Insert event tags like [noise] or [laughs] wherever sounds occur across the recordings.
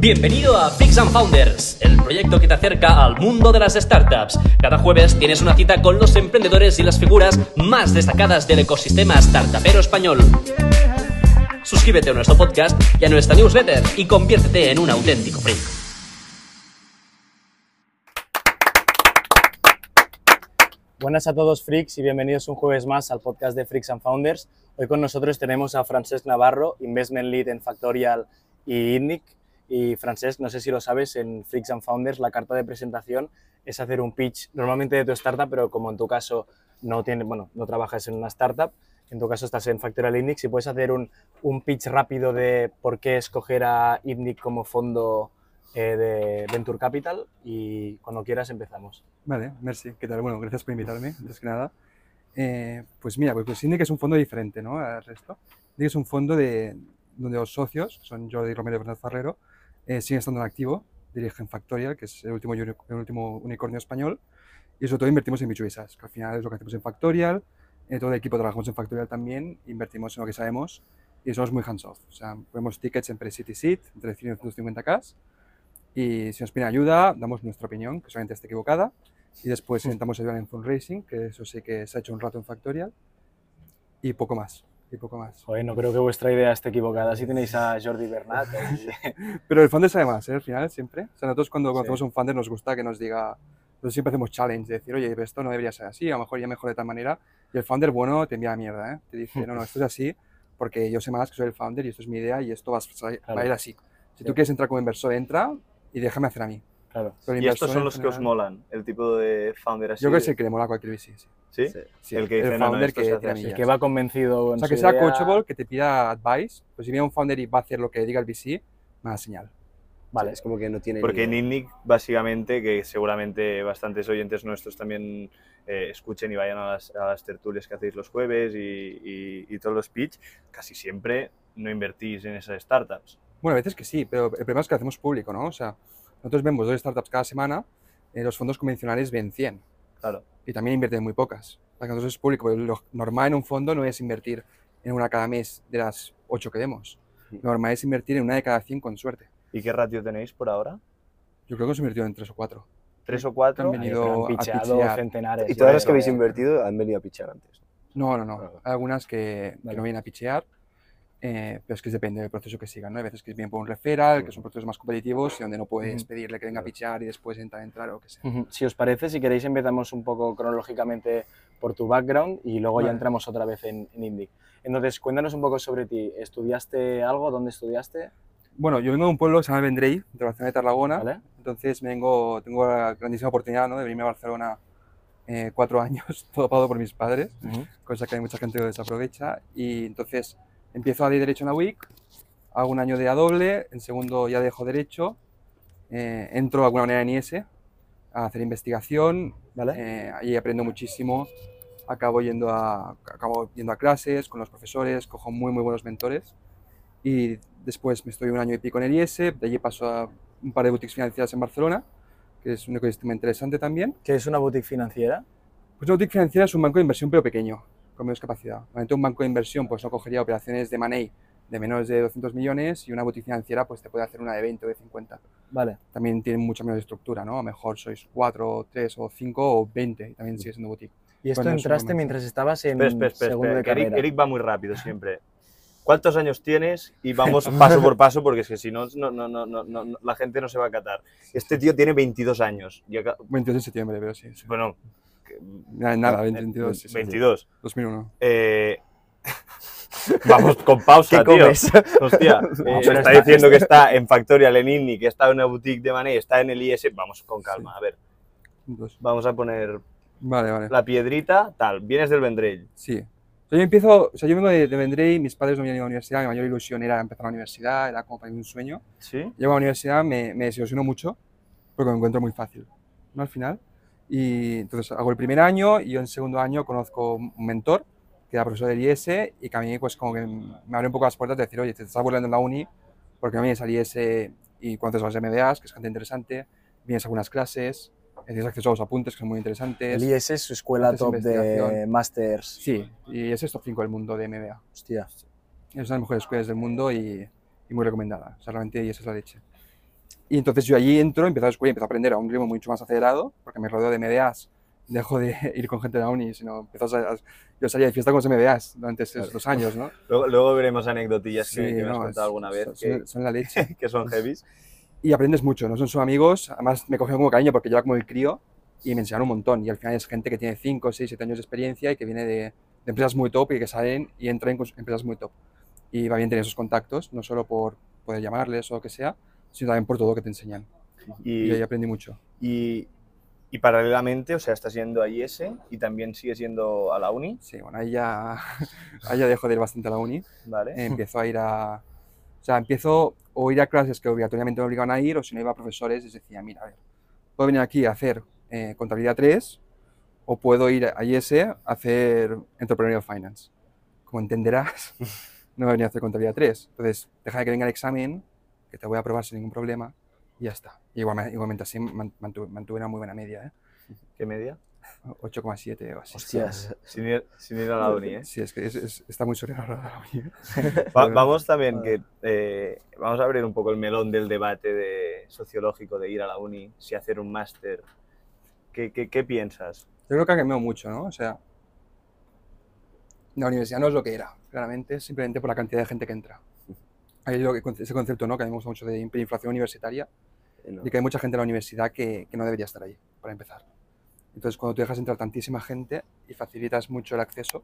Bienvenido a Freaks and Founders, el proyecto que te acerca al mundo de las startups. Cada jueves tienes una cita con los emprendedores y las figuras más destacadas del ecosistema startupero español. Suscríbete a nuestro podcast y a nuestra newsletter y conviértete en un auténtico freak. Buenas a todos freaks y bienvenidos un jueves más al podcast de Freaks and Founders. Hoy con nosotros tenemos a Francesc Navarro, Investment Lead en Factorial y INNIC, y Francesc, no sé si lo sabes, en Freaks and Founders la carta de presentación es hacer un pitch normalmente de tu startup, pero como en tu caso no, tiene, bueno, no trabajas en una startup, en tu caso estás en Factorial Index y puedes hacer un, un pitch rápido de por qué escoger a INNIC como fondo eh, de Venture Capital y cuando quieras empezamos. Vale, merci. ¿Qué tal? Bueno, gracias por invitarme, antes que nada. Eh, pues mira, pues, pues INDIC es un fondo diferente ¿no? al resto. INDIC es un fondo de, donde los socios, son Jordi Romero y Bernardo Ferrero, eh, siguen estando en activo, dirigen Factorial, que es el último, el último unicornio español, y sobre todo invertimos en B2B que al final es lo que hacemos en Factorial, eh, todo el equipo trabajamos en Factorial también, invertimos en lo que sabemos y somos muy hands-off. O sea, ponemos tickets en pre-city seed, entre 100 y 250k, y si nos piden ayuda, damos nuestra opinión, que solamente esté equivocada, y después intentamos ayudar en fundraising, que eso sí que se ha hecho un rato en Factorial, y poco más y poco más. Joder, no creo que vuestra idea esté equivocada. Si tenéis a Jordi Bernat. [laughs] Pero el founder sabe más, ¿eh? al final, siempre. O sea, nosotros cuando conocemos un founder nos gusta que nos diga, nosotros siempre hacemos challenge, de decir, oye, esto no debería ser así, a lo mejor ya mejor de tal manera. Y el founder bueno te envía la mierda, ¿eh? Te dice, no, no, esto es así porque yo sé más que soy el founder y esto es mi idea y esto va a, va a ir así. Si tú quieres entrar como inversor, entra y déjame hacer a mí. Claro. y estos son los que os molan, el tipo de founder así. Yo creo que es el que le mola a cualquier VC, sí. ¿Sí? sí. El que el founder que, el que va convencido. o sea, que sea coachable, que te pida advice. Pues si viene un founder y va a hacer lo que diga el VC, me da señal. Vale, es como que no tiene. Porque en INNIC, básicamente, que seguramente bastantes oyentes nuestros también eh, escuchen y vayan a las, a las, tertulias que hacéis los jueves y, y, y todos los pitch, casi siempre no invertís en esas startups. Bueno, a veces que sí, pero el problema es que hacemos público, ¿no? O sea, nosotros vemos dos startups cada semana, eh, los fondos convencionales ven 100. Claro. Y también invierten muy pocas. Para que nosotros es público, lo normal en un fondo no es invertir en una cada mes de las 8 que demos. Lo normal es invertir en una de cada 100 con suerte. ¿Y qué ratio tenéis por ahora? Yo creo que hemos invertido en 3 o 4. ¿3 o 4? Han venido han picheado a centenares. ¿Y todas las que habéis invertido han venido a pichar antes? No, no, no. Hay algunas que, que no vienen a pichear eh, pero es que depende del proceso que sigan, ¿no? Hay veces que es bien por un referral, que son procesos más competitivos y donde no puedes pedirle que venga a pichar y después entrar, entrar o que sea. Si os parece, si queréis empezamos un poco cronológicamente por tu background y luego ya entramos otra vez en, en Indic. Entonces, cuéntanos un poco sobre ti. ¿Estudiaste algo? ¿Dónde estudiaste? Bueno, yo vengo de un pueblo que se llama Vendrell, de Barcelona de Tarragona. ¿Vale? Entonces vengo, tengo la grandísima oportunidad ¿no? de venirme a Barcelona eh, cuatro [laughs] años, todo pagado por mis padres, cosa que hay mucha gente que desaprovecha. Y entonces empiezo a de Derecho en la WIC, hago un año de A doble, en segundo ya dejo Derecho, eh, entro de alguna manera en IS a hacer investigación, ¿vale? Eh, ahí aprendo muchísimo, acabo yendo, a, acabo yendo a clases con los profesores, cojo muy muy buenos mentores y después me estoy un año y pico en el IS, de allí paso a un par de boutiques financieras en Barcelona, que es un ecosistema interesante también. ¿Qué es una boutique financiera? Pues una boutique financiera es un banco de inversión pero pequeño, con menos capacidad. Normalmente un banco de inversión pues no cogería operaciones de money de menos de 200 millones y una boutique financiera pues te puede hacer una de 20 o de 50. Vale. También tienen mucha menos estructura, ¿no? A lo mejor sois 4, 3 o 5 o 20 y también sigue siendo boutique. ¿Y esto entraste mientras estabas en espera, espera, espera, segundo de carrera? Eric, Eric va muy rápido [laughs] siempre. ¿Cuántos años tienes? Y vamos paso por paso, porque es que si no, no, no, no, no, la gente no se va a catar. Este tío tiene 22 años. 22 de septiembre, pero sí. sí. Bueno, Nada, 22. 22. 2001. Eh, [laughs] vamos con pausa, ¿Qué tío. Comes? [laughs] Hostia, eh, me está diciendo que está en Factorial, en Inni, que está en una boutique de Mané, está en el IS. Vamos con calma, a ver. Vamos a poner vale, vale. la piedrita, tal. Vienes del Vendrell. Sí. O sea, yo empiezo, o sea, yo vengo de, de Vendrell, mis padres no habían ido a la universidad, mi mayor ilusión era empezar la universidad, era como para mí un sueño. ¿Sí? Llego a la universidad, me, me desilusionó mucho, porque me encuentro muy fácil, ¿no? Al final. Y entonces hago el primer año y yo en segundo año conozco un mentor que era profesor del IS y que a mí pues como que me abre un poco las puertas de decir, oye, te estás burlando en la uni porque no vienes al IS y conoces a los MBAs, que es gente interesante, vienes a algunas clases, tienes acceso a los apuntes que son muy interesantes. El IS es su escuela top de masters. Sí, y es top 5 del mundo de MBA. Hostia. Es una de las mejores escuelas del mundo y, y muy recomendada. O sea, realmente IS es la leche. Y entonces yo allí entro, empiezo a descubrir, empiezo a aprender a un ritmo mucho más acelerado, porque me rodeo de MBAs, dejo de [laughs] ir con gente de la uni, sino empiezo a, yo salía de fiesta con los MBAs durante esos dos años, ¿no? [laughs] Luego, luego veremos anecdotillas que, Sí, que me has no, contado alguna vez son, que, son- la leche. [laughs] que son heavies. y aprendes mucho, no son solo amigos, además me cogieron como cariño porque yo era como el crío y me enseñaron un montón y al final es gente que tiene 5, 6, 7 años de experiencia y que viene de, de empresas muy top y que salen y entran en empresas muy top. Y va bien tener esos contactos, no solo por poder llamarles o lo que sea, sino también por todo lo que te enseñan. Y, Y, ahí aprendí mucho. y, y paralelamente, o sea, estás yendo a IES y también sigues yendo a la uni, Sí, bueno, ahí ya, [laughs] ahí ya dejo de ir bastante a la uni. ¿vale? Eh, empiezo a ir a... O sea, empiezo o ir a clases que obligatoriamente me obligaban a ir, o si no iba a profesores les decía, mira, a ver, puedo venir aquí a hacer eh, contabilidad 3 o puedo ir a IES a hacer Entrepreneurial Finance. Como entenderás, [laughs] no voy a venir a hacer contabilidad 3. Entonces, deja de que venga el examen, que te voy a aprobar sin ningún problema, y ya está. Y igualmente, igualmente así man- mantuve, mantuve una muy buena media, ¿eh? ¿Qué media? 8,7 o así. Hostias. Sin ir, sin ir a la uni, ¿eh? Sí, es que es- es- está muy sobrevalorada la uni. ¿eh? [laughs] Va- [laughs] vamos también que eh, vamos a abrir un poco el melón del debate de sociológico de ir a la uni, si hacer un máster. ¿Qué, qué, qué piensas? Yo creo que ha cambiado mucho, ¿no? O sea, la universidad no es lo que era, claramente, simplemente por la cantidad de gente que entra. Hay lo que, ese concepto, ¿no? Que a mí me gusta mucho de hiperinflación universitaria no. y que hay mucha gente en la universidad que, que no debería estar ahí, para empezar. Entonces, cuando tú dejas entrar tantísima gente y facilitas mucho el acceso,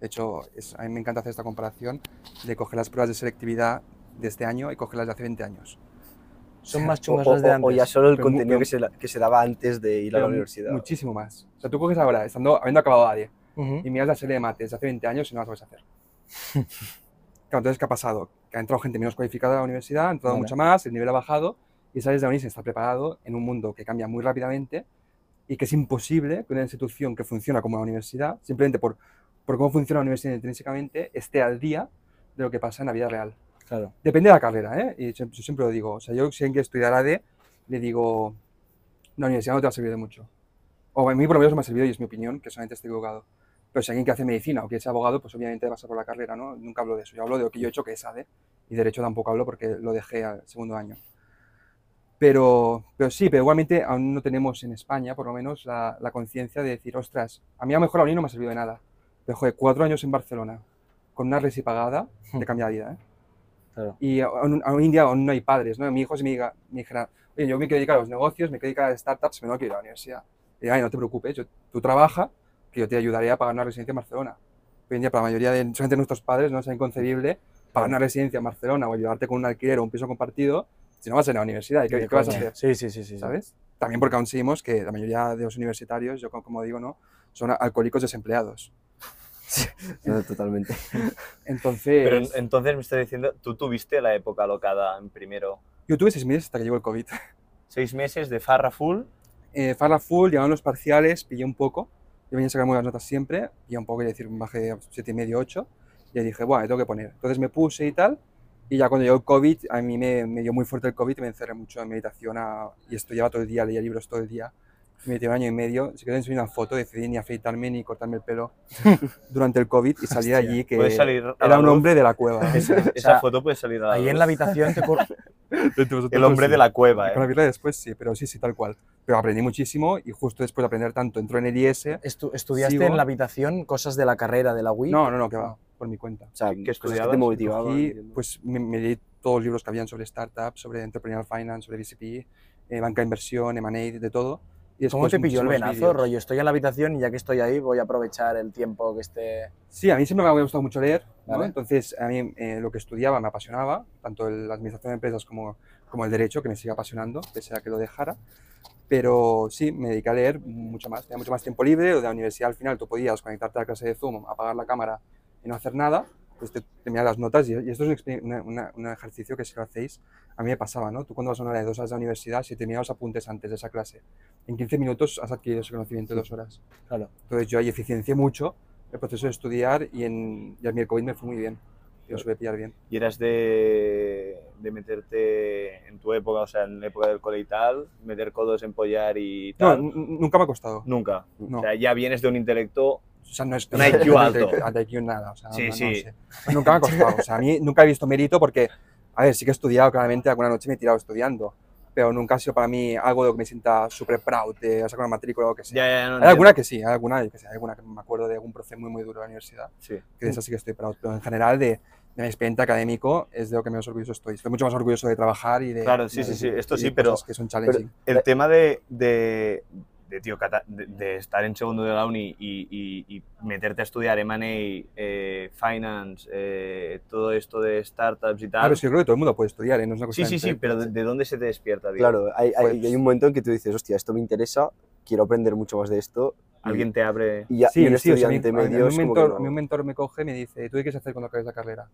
de hecho, es- a mí me encanta hacer esta comparación de coger las pruebas de selectividad de este año y cogerlas de hace 20 años. Son más chungas o- las de antes. o ya solo el contenido pero- que se, que se daba antes de ir a la universidad. Muchísimo más. O sea, tú coges ahora, estando, habiendo acabado ADE, Ujú. y miras la serie de mates de hace 20 años y no la sabes hacer. [laughs] claro, entonces, ¿qué ha pasado? Que ha entrado gente menos cualificada a la universidad, ha entrado Vale. mucha más, el nivel ha bajado y sales de la uni sin estar preparado en un mundo que cambia muy rápidamente y que es imposible que una institución que funciona como la universidad, simplemente por, por cómo funciona la universidad intrínsecamente, esté al día de lo que pasa en la vida real. Claro. Depende de la carrera, ¿eh? Y yo, yo siempre lo digo. O sea, yo si alguien quiere estudiar ADE, le digo, la universidad no te va a servir de mucho. O a mí por lo menos no me ha servido y es mi opinión, que solamente estoy equivocado. Pero si alguien que hace medicina o quiere ser abogado, pues obviamente pasa por la carrera, ¿no? Nunca hablo de eso. Yo hablo de lo que yo he hecho, que es ADE. Y derecho tampoco hablo porque lo dejé al segundo año. Pero, pero sí, pero igualmente aún no tenemos en España, por lo menos, la, la conciencia de decir, ostras, a mí a lo mejor la uni no me ha servido de nada. Pero, joder, cuatro años en Barcelona, con una resi pagada, te cambia la vida, ¿eh? Claro. Y aún, en día aún no hay padres, ¿no? Mi hijo si me, diga, me dijera, oye, yo me quiero dedicar a los negocios, me quiero dedicar a startups, pero no quiero ir a la universidad. Y ay, no te preocupes, yo- tú trabaja, que yo te ayudaré a pagar una residencia en Barcelona. Hoy en día, para la mayoría de solamente nuestros padres, no es inconcebible pagar una residencia en Barcelona o ayudarte con un alquiler o un piso compartido si no vas a ir a la universidad. ¿Y qué, De qué vas a hacer? Sí, sí, sí, sí. sí. ¿Sabes? También porque aún seguimos que la mayoría de los universitarios, yo como- digo, ¿no? Son alcohólicos desempleados. [laughs] No, totalmente. [laughs] Entonces, Pero en- entonces me estás diciendo, tú tuviste la época alocada en primero, yo tuve seis meses hasta que llegó el COVID. seis meses de farra full, eh, farra full, llegaban los parciales, pillé un poco. Yo venía a sacar muy buenas notas siempre, pillé un poco, es decir, bajé a siete y medio, ocho. Y ahí dije, bueno, tengo que poner. Entonces me puse y tal. Y ya cuando llegó el COVID, a mí me, me dio muy fuerte el COVID y me encerré mucho en meditación a- y estudiaba todo el día, leía libros todo el día. Me metí un año y medio. Si queréis enseñar una foto, decidí ni afeitarme ni cortarme el pelo [laughs] durante el COVID y salí de Hostia. allí que salir era un hombre de la cueva. [laughs] ¿eh? Esa, sea, foto puede salir a la Ahí luz. en la habitación te [laughs] El hombre de la cueva, Con la ¿eh? birra después sí, pero sí, sí, tal cual. Pero aprendí muchísimo y justo después de aprender tanto, entró en el IS. estu- estudiaste Sigo. en la habitación cosas de la carrera de la WIC. No, no, no, que va, por mi cuenta. O sea, ¿Qué cosas que estudiabas? te motivaban. Entiendo. pues me, me leí todos los libros que habían sobre startups, sobre entrepreneurial finance, sobre VCP, eh, banca de inversión, M&A, de todo. Y ¿Cómo te pilló el venazo, vídeos. rollo? Estoy en la habitación y ya que estoy ahí voy a aprovechar el tiempo que esté... Sí, a mí siempre me había gustado mucho leer, ¿no? Vale. entonces a mí eh, lo que estudiaba me apasionaba, tanto el- la administración de empresas como, como el derecho, que me sigue apasionando, pese a que lo dejara. Pero sí, me dediqué a leer mucho más, tenía mucho más tiempo libre, o de la universidad al final tú podías conectarte a la clase de Zoom, apagar la cámara y no hacer nada, pues te, te las notas y, y esto es un, una- un ejercicio que si lo hacéis, a mí me pasaba, ¿no? Tú cuando vas a una hora de dos horas de la universidad, si te miras los apuntes antes de esa clase, en 15 minutos has adquirido ese conocimiento de dos horas. Claro. Entonces yo ahí eficiencié mucho el proceso de estudiar y, en, y a mí el COVID me fue muy bien. Yo supe pillar bien. Y eras de, de meterte en tu época, o sea, en la época del cole y tal, meter codos, empollar y No, tal. n- nunca me ha costado. Nunca. No. O sea, ya vienes de un intelecto O sea, no es Un IQ alto. Alto IQ nada. O sea, Sí, no- no sí. sé. Nunca me ha costado. O sea, a mí nunca he visto mérito porque, a ver, sí que he estudiado claramente, alguna noche me he tirado estudiando. pero nunca ha sido para mí algo de lo que me sienta súper proud de sacar una matrícula o lo que sea. Ya, ya, no hay alguna que sí, hay alguna, yo que sé, hay alguna que me acuerdo de algún proceso muy, muy duro de la universidad, Sí. que de esa sí que estoy proud, pero en general de, de mi expediente académico es de lo que menos orgulloso estoy. Estoy mucho más orgulloso de trabajar y de... Claro, sí, de- sí, sí, esto sí, pero- que son challenging. El tema de, de, de, tío, de, de estar en segundo de la uni y, y- y meterte a estudiar M&A, eh, Finance, eh, todo esto de startups y tal. que yo creo que todo el mundo puede estudiar, ¿eh? No es una cosa sí, sí, sí, pero ¿de, de dónde se te despierta, tío? Claro, hay, hay, Pues- hay un momento en que tú dices, hostia, esto me interesa, quiero aprender mucho más de esto. Alguien te abre... Y, ya, Sí, y un sí, o sea, estudiante a mí- medio a es mí un que mentor, no- un mentor me coge y me dice, ¿tú qué quieres hacer cuando acabes la carrera?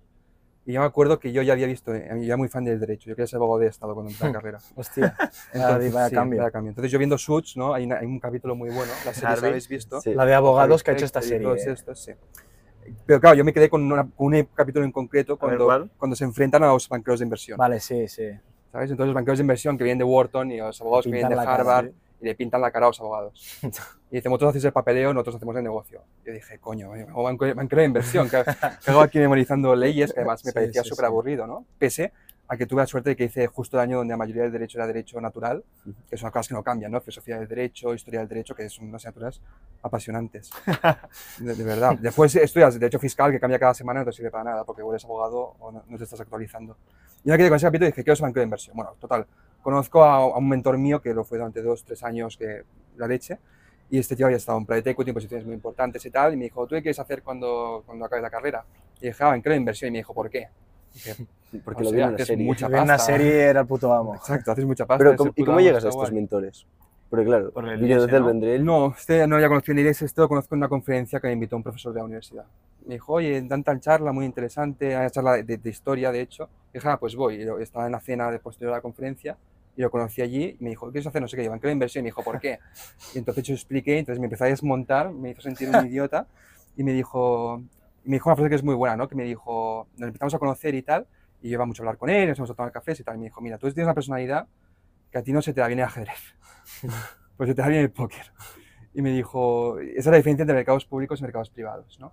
Y yo me acuerdo que yo ya había visto, eh, yo era muy fan del derecho, yo quería ser abogado de Estado cuando empecé la [laughs] carrera. Hostia, Entonces, [laughs] vaya sí, cambio. vaya cambio. Entonces yo viendo Suits, ¿no? Hay, una- hay un capítulo muy bueno, la serie, la habéis visto. Sí. La de abogados que ha hecho esta serie. todos eh. estos, sí. Pero claro, yo me quedé con, una- con un capítulo en concreto ver, cuando, ¿cuál? cuando se enfrentan a los banqueros de inversión. Vale, sí, sí. ¿sabes? Entonces los banqueros de inversión que vienen de Wharton y los abogados que vienen de la cara, Harvard sí. y le pintan la cara a los abogados. [laughs] y dicen, vosotros hacéis el papeleo, nosotros hacemos el negocio. Yo dije, coño, eh, banco, banquero de inversión, que, que hago aquí memorizando leyes, que además me Sí, parecía súper sí. aburrido, ¿no? Pese a que tuve la suerte de que hice justo el año donde la mayoría del derecho era derecho natural, que son cosas que no cambian, ¿no? Filosofía del derecho, historia del derecho, que son unas asignaturas apasionantes. [laughs] De, de verdad. Después estudias derecho fiscal, que cambia cada semana, no te sirve para nada, porque o eres abogado o no, no te estás actualizando. Y me quedé con ese capítulo dije, quiero ser banquero de inversión. Bueno, total, conozco a, a un mentor mío que lo fue durante dos, tres años, que la leche, y este tío había estado en private equity, en posiciones muy importantes y tal, y me dijo, ¿tú qué quieres hacer cuando, cuando acabes la carrera? Y dije, ah, banquero de inversión, y me dijo, ¿por qué? Dije, Porque "O lo vi en una serie. mucha Vi una pasta". serie era el puto amo. Exacto, haces mucha pasta. Pero, ¿cómo- el ¿y cómo amo, llegas a estos guay. mentores? Porque claro, Por el del ¿no? Vendrell, No, este no había conocido ni esto lo conozco en una conferencia que me invitó un profesor de la universidad. Me dijo, oye, dan tal charla muy interesante, hay una charla de, de historia, de hecho. Y dije, ah, pues voy. Y estaba en la cena de posterior a la conferencia y lo conocí allí y me dijo, ¿qué quieres hacer? No sé qué, banquero de inversión. Y me dijo, ¿por qué? Y entonces yo expliqué, entonces me empezó a desmontar, me hizo sentir un [laughs] idiota y me dijo, y me dijo una frase que es muy buena, ¿no? Que me dijo, nos empezamos a conocer y tal, y yo iba mucho a hablar con él, nos íbamos a tomar cafés y tal. Y me dijo, mira, tú tienes una personalidad que a ti no se te da bien el ajedrez, [laughs] pues se te da bien el póker. Y me dijo, esa es la diferencia entre mercados públicos y mercados privados, ¿no?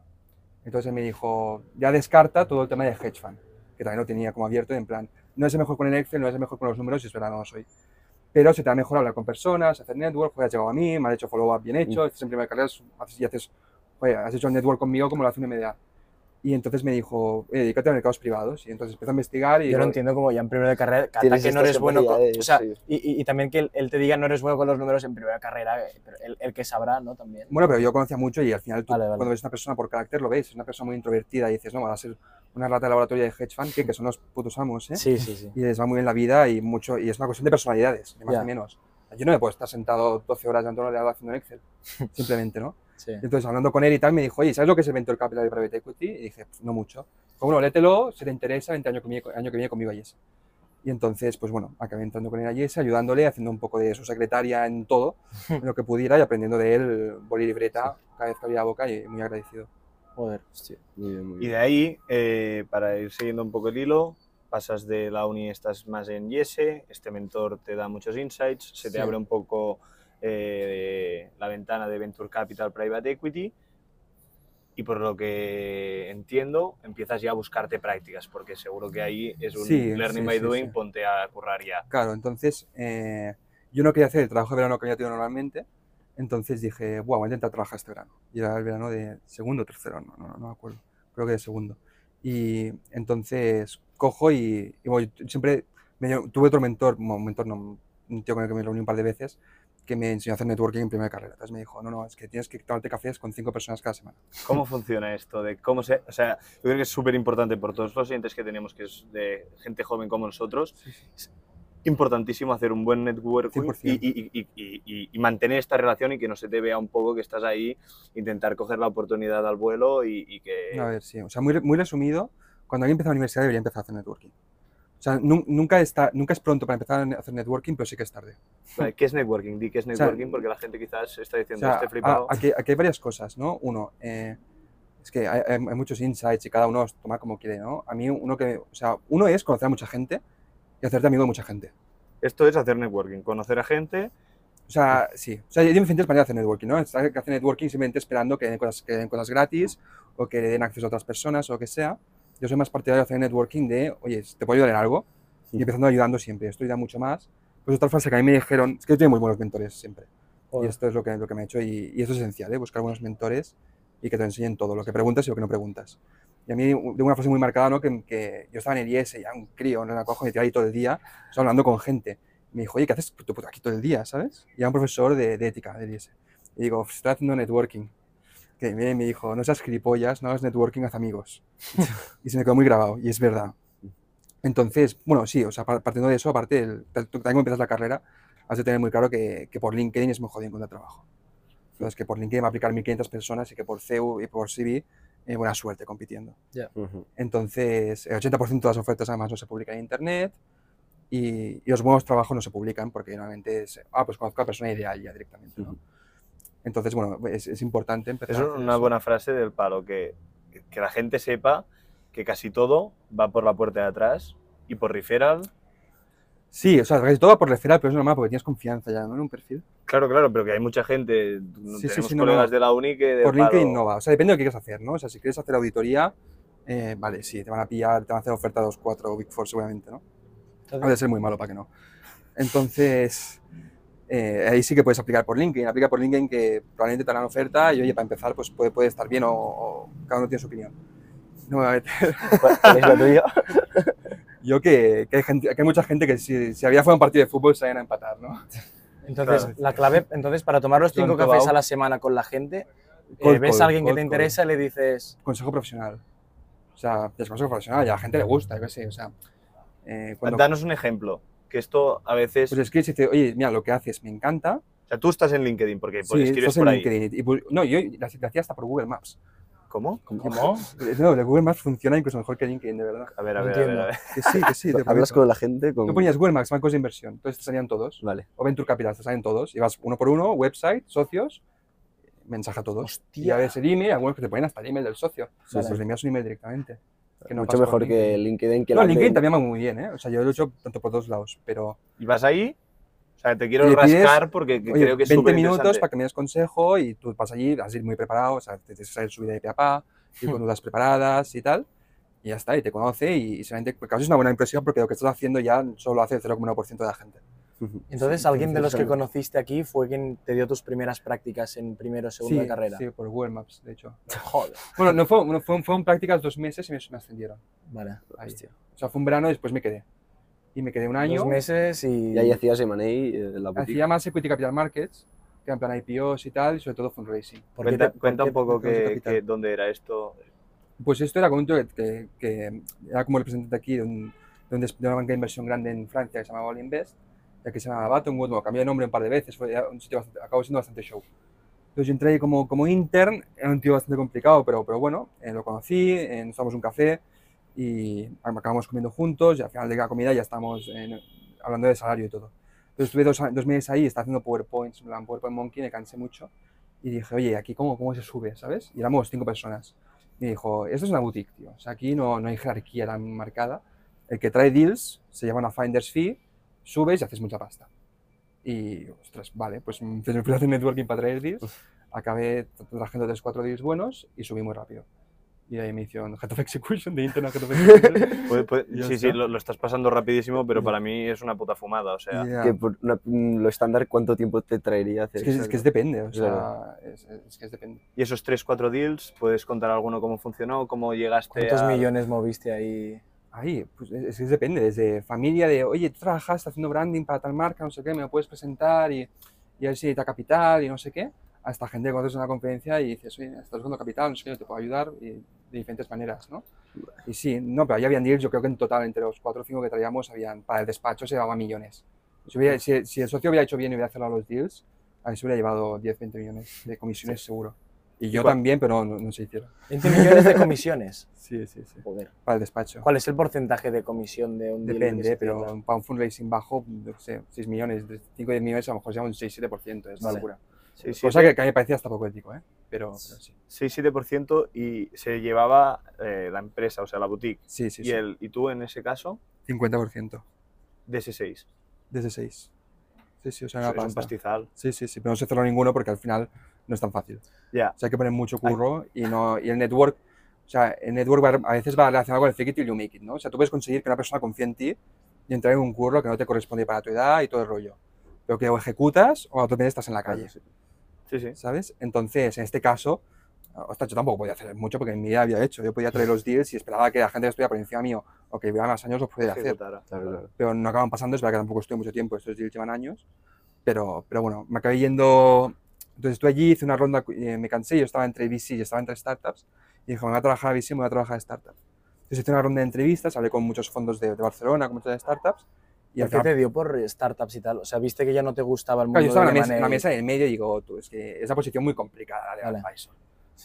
Entonces me dijo, ya descarta todo el tema de hedge fund, que también lo tenía como abierto, en plan, no es el mejor con el Excel, no es el mejor con los números, y es verdad, no lo soy. Pero se te da mejor hablar con personas, hacer network, joder, has llegado a mí, me has hecho follow-up bien hecho, estás en primera carrera, haces, y haces, joder, has hecho el network conmigo como lo hace un MDA. Y entonces me dijo, "Oye, dedícate a mercados privados. Y entonces empecé a investigar y... Yo lo entiendo como ya en primera carrera, que no eres bueno con, o sea, sí. y, y- y también que él, él te diga no eres bueno con los números en primera carrera, eh, pero el, el que sabrá, ¿no? También. Bueno, pero yo conocía mucho y al final tú, Vale, vale. cuando ves una persona por carácter lo ves, es una persona muy introvertida y dices, no, va a ser una rata de laboratorio de hedge fund, que, que son los putos amos, ¿eh? Sí, sí, sí. Y les va muy bien la vida y mucho y es una cuestión de personalidades, ni más Ya. ni menos. Yo no me puedo estar sentado 12 horas de ordenador haciendo un Excel, [laughs] simplemente, ¿no? sí. Entonces, hablando con él y tal, me dijo, oye, ¿sabes lo que es el Venture Capital de Private Equity? Y dije, "Pues no mucho. Dijo, bueno, lételo, si te interesa, vente año que viene, año que viene conmigo a Yes. Y entonces, pues bueno, acabé entrando con él a Yes, ayudándole, haciendo un poco de su secretaria en todo, [laughs] en lo que pudiera y aprendiendo de él boli libreta cada vez que abría la boca y muy agradecido. Joder. Hostia, muy bien, muy Y bien. de ahí, eh, para ir siguiendo un poco el hilo, pasas de la uni, estás más en Yese, este mentor te da muchos insights, se te Sí. abre un poco eh, la ventana de Venture Capital Private Equity y por lo que entiendo, empiezas ya a buscarte prácticas, porque seguro que ahí es un Sí, learning sí, by sí, doing, ponte a currar ya. Claro, entonces eh, yo no quería hacer el trabajo de verano que había tenido normalmente, entonces dije, Buah, voy a intentar trabajar este verano. Y era el verano de segundo o tercero, no, no, no me acuerdo, creo que de segundo. Y entonces cojo y, y siempre me tuve otro mentor, un mentor, no, un tío con el que me reuní un par de veces, que me enseñó a hacer networking en primera carrera. Entonces me dijo, no, no, es que tienes que tomarte cafés con cinco personas cada semana. ¿Cómo funciona esto? De cómo se, o sea, yo creo que es súper importante por todos los oyentes que tenemos, que es de gente joven como nosotros. Es importantísimo hacer un buen networking 100%. y, y- y- y- mantener esta relación y que no se te vea un poco que estás ahí, intentar coger la oportunidad al vuelo y, que... A ver, sí. O sea, muy, muy resumido, cuando alguien empieza la universidad debería empezar a hacer networking. O sea, nu- nunca, está, nunca es pronto para empezar a hacer networking, pero sí que es tarde. Vale, ¿Qué es networking? Di qué es sea, networking porque la gente quizás está O diciendo, sea, este flipado. aquí, aquí hay varias cosas, ¿no? Uno, eh, es que hay, hay- hay muchos insights y cada uno los toma como quiere, ¿no? A mí, uno que, o sea, uno es conocer a mucha gente y hacerte amigo de mucha gente. Esto es hacer networking, conocer a gente. O sea, sí. O sea, hay diferentes maneras de hacer networking, ¿no? Está que hace networking simplemente esperando que den cosas, que den cosas gratis o que le den acceso a otras personas o lo que sea. Yo soy más partidario de hacer networking de, oye, ¿te puedo ayudar en algo? Y empezando ayudando siempre. Esto ayuda mucho más. Pues otra frase que a mí me dijeron, es que yo tengo muy buenos mentores siempre. Y esto es lo que, lo que me ha hecho. Y, y esto es esencial, ¿eh? buscar buenos mentores y que te enseñen todo, lo que preguntas y lo que no preguntas. Y a mí tengo una frase muy marcada, ¿no? Que, que yo estaba en el IES, ya un crío, en la cojo, me tiraba ahí todo el día, estaba hablando con gente. Me dijo, oye, ¿qué haces tú aquí todo el día, sabes? Y era un profesor de, de ética del IES. Y digo, estoy haciendo networking. Que me, me dijo, no seas gilipollas, no hagas networking, haz amigos. [laughs] y se me quedó muy grabado, y es verdad. Entonces, bueno, sí, o sea, par- partiendo de eso, aparte, el, también empiezas la carrera, has de tener muy claro que, que por LinkedIn es muy jodido encontrar trabajo. Entonces, que por LinkedIn va a aplicar 1.500 personas y que por CEU y por CV, eh, buena suerte compitiendo. Ujú. Entonces, el 80% de las ofertas además no se publican en Internet y, y los buenos trabajos no se publican porque normalmente es, ah, pues conozco a la persona ideal ya directamente. ¿no? Ujú. Entonces, bueno, es, es importante empezar. Es una eso. buena frase del palo, que, que la gente sepa que casi todo va por la puerta de atrás y por referral. Sí, o sea, casi todo va por referral, pero es normal porque tienes confianza ya ¿no? en un perfil. Claro, claro, pero que hay mucha gente, Sí, sí, tenemos sí, no, colegas no. de la uni que del por LinkedIn palo- no va. O sea, depende de lo que quieras hacer, ¿no? O sea, si quieres hacer auditoría, eh, vale, sí, te van a pillar, te van a hacer oferta 2, 4 o Big Four seguramente, ¿no? Ha de ser muy malo para que no. Entonces, eh, ahí sí que puedes aplicar por LinkedIn. Aplica por LinkedIn que probablemente te harán oferta y, oye, para empezar, pues puede, puede estar bien o, o cada uno tiene su opinión. No me voy a meter. [laughs] ¿Cuál es la tuya? Yo que, que hay, gente, que hay mucha gente que si, si había fuera un partido de fútbol se vayan a empatar, ¿no? Entonces, Claro. la clave, entonces, para tomar los cinco cafés a la semana con la gente, eh, Cold ves call, a alguien que cold te call. interesa y le dices, Consejo profesional. O sea, es consejo profesional y a la gente le gusta, yo qué sé, o sea... eh, cuando, Danos un ejemplo, que esto a veces... pues es que si te oye, mira, lo que haces me encanta, o sea, tú estás en LinkedIn porque sí, escribes estás en por ahí. LinkedIn. Y, no, yo la la hacía hasta por Google Maps. ¿Cómo? ¿cómo? [laughs] Eh, No, el Google Maps funciona incluso mejor que LinkedIn, de verdad. A ver, a No ver, a ver, entiendo. a ver. Que sí, que sí, te [laughs] Hablas con la gente, con... Tú ponías Google Maps, bancos de inversión, entonces te salían todos. Vale. O Venture Capital, te salen todos. Y vas uno por uno, website, socios, mensaje a todos. Y Hostia. a veces el email, algunos que te ponen hasta el email del socio. Sí, pues sí. le envías un email directamente. Que no Mucho mejor que LinkedIn, que no, la LinkedIn también va muy bien, ¿eh? O sea, yo lo he hecho tanto por dos lados, pero... Y vas ahí, o sea, te quiero rascar porque que Oye, creo que es 20 súper minutos para que me des consejo y tú vas allí, vas a ir muy preparado, o sea, te tienes que subida de papá, ir con [laughs] dudas preparadas y tal, y ya está, y te conoce y, y solamente, porque es una buena impresión porque lo que estás haciendo ya solo hace el 0,1% de la gente. Entonces, alguien de los que conociste aquí fue quien te dio tus primeras prácticas en primero o segundo sí, de carrera. sí, por Google Maps, de hecho. [laughs] Joder. Bueno, no fue, no fue, fueron prácticas dos meses y me, me ascendieron. Vale. Ahí. Hostia. O sea, fue un verano y después me quedé. Y me quedé un año. Dos meses y... Y ahí hacías M&A, eh, la boutique. Hacía más Equity Capital Markets, que en plan IPOs y tal, y sobre todo fundraising. ¿Por qué Cuenta, te- cuenta un poco que, que dónde era esto. Pues esto era con un tío que, que- que era como representante aquí de, un- de un de una banca de inversión grande en Francia que se llamaba All Invest, y aquí se llamaba Battenwood, bueno, cambié de nombre un par de veces, fue un sitio bastante, acabó siendo bastante show. Entonces yo entré ahí como, como intern, era un tío bastante complicado, pero, pero bueno, eh, lo conocí, eh, nos tomamos un café y acabamos comiendo juntos y al final de la comida ya estábamos en- hablando de salario y todo. Entonces estuve dos, dos meses ahí, estaba haciendo PowerPoints, en PowerPoint Monkey, me cansé mucho y dije, oye, aquí cómo, cómo se sube, ¿sabes? Y éramos cinco personas. Y me dijo, esto es una boutique, tío. O sea, aquí no, no hay jerarquía tan marcada. El que trae deals se lleva una finder's fee, subes y haces mucha pasta. Y, ostras, vale, pues me fui a hacer networking para traer deals. Acabé trayendo 3 4 deals buenos y subí muy rápido. Y ahí me hicieron Head of Execution, de Internet Head of Execution. [laughs] Puede- Ya sí, sí, está. lo, lo estás pasando rapidísimo, pero para mí es una puta fumada. O sea, Ya. Que por una- lo estándar, ¿cuánto tiempo te traería hacer Es que, es, que es depende, o sea, es, es que es depende. y esos 3-4 deals, ¿puedes contar alguno cómo funcionó? ¿Cómo llegaste ¿Cuántos a...? millones moviste ahí? Ahí, pues es, que depende, desde familia de, oye, tú trabajaste haciendo branding para tal marca, no sé qué, me lo puedes presentar y, y a ver si necesita capital y no sé qué, hasta gente que conoces en una conferencia y dices, oye, estás buscando capital, no sé qué, te puedo ayudar y de diferentes maneras, ¿no? Y sí, no, pero ahí habían deals, yo creo que en total, entre los cuatro o cinco que traíamos, habían, para el despacho se llevaba millones. Si, hubiera- si- si el socio hubiera hecho bien y hubiera cerrado los deals, ahí se hubiera llevado 10, 20 millones de comisiones seguro. Y yo cuál- también, pero no, no se hicieron. 20 millones de comisiones. [laughs] Sí, sí, sí. Joder. Para el despacho. ¿Cuál es el porcentaje de comisión de un deal Depende, se pero cierra? para un fundraising bajo, qué sé, 6 millones, 5 o 10 millones, a lo mejor sea un 6-7%, es una Vale. locura. Sí, sí, Cosa que, que a mí me parecía hasta poco ético, ¿eh? Pero, sí. 6-7% y se llevaba eh, la empresa, o sea, la boutique. Sí, sí, y, sí. el, y tú en ese caso, 50% de ese 6. desde 6. Sí, sí, o sea, Es una un pasta. pastizal. Sí, sí, sí, pero no se cerró ninguno porque al final no es tan fácil. Ya. O sea, hay que poner mucho curro y, no, y el network, o sea, el network va- a veces va relacionado con el fake it till you make it, ¿no? O sea, tú puedes conseguir que una persona confíe en ti, y entrar en un curro que no te corresponde para tu edad y todo el rollo. Pero que o ejecutas o veces estás en la calle, Sí, sí. ¿Sabes? Entonces, en este caso, ostras, yo tampoco podía hacer mucho porque en mi vida había hecho. Yo podía traer los deals y esperaba que la gente que estuviera por encima mío o que llevara más años los pudiera hacer. Ejecutara. Claro, claro. Pero no acaban pasando, es verdad que tampoco estuve mucho tiempo, estos deals llevan años. Pero, pero bueno, me acabé yendo. Entonces estuve allí, hice una ronda, eh, me cansé, yo estaba entre VC y estaba entre startups. Y dije, me voy a trabajar a VC, me voy a trabajar a startups. Entonces hice una ronda de entrevistas, hablé con muchos fondos de, de Barcelona, con muchas startups. Y ¿Y al qué final, te dio por startups y tal? O sea, viste que ya no te gustaba el mundo claro, yo estaba en la mesa, en la mesa medio y digo, tú, es que es una posición muy complicada de Vale. advisor.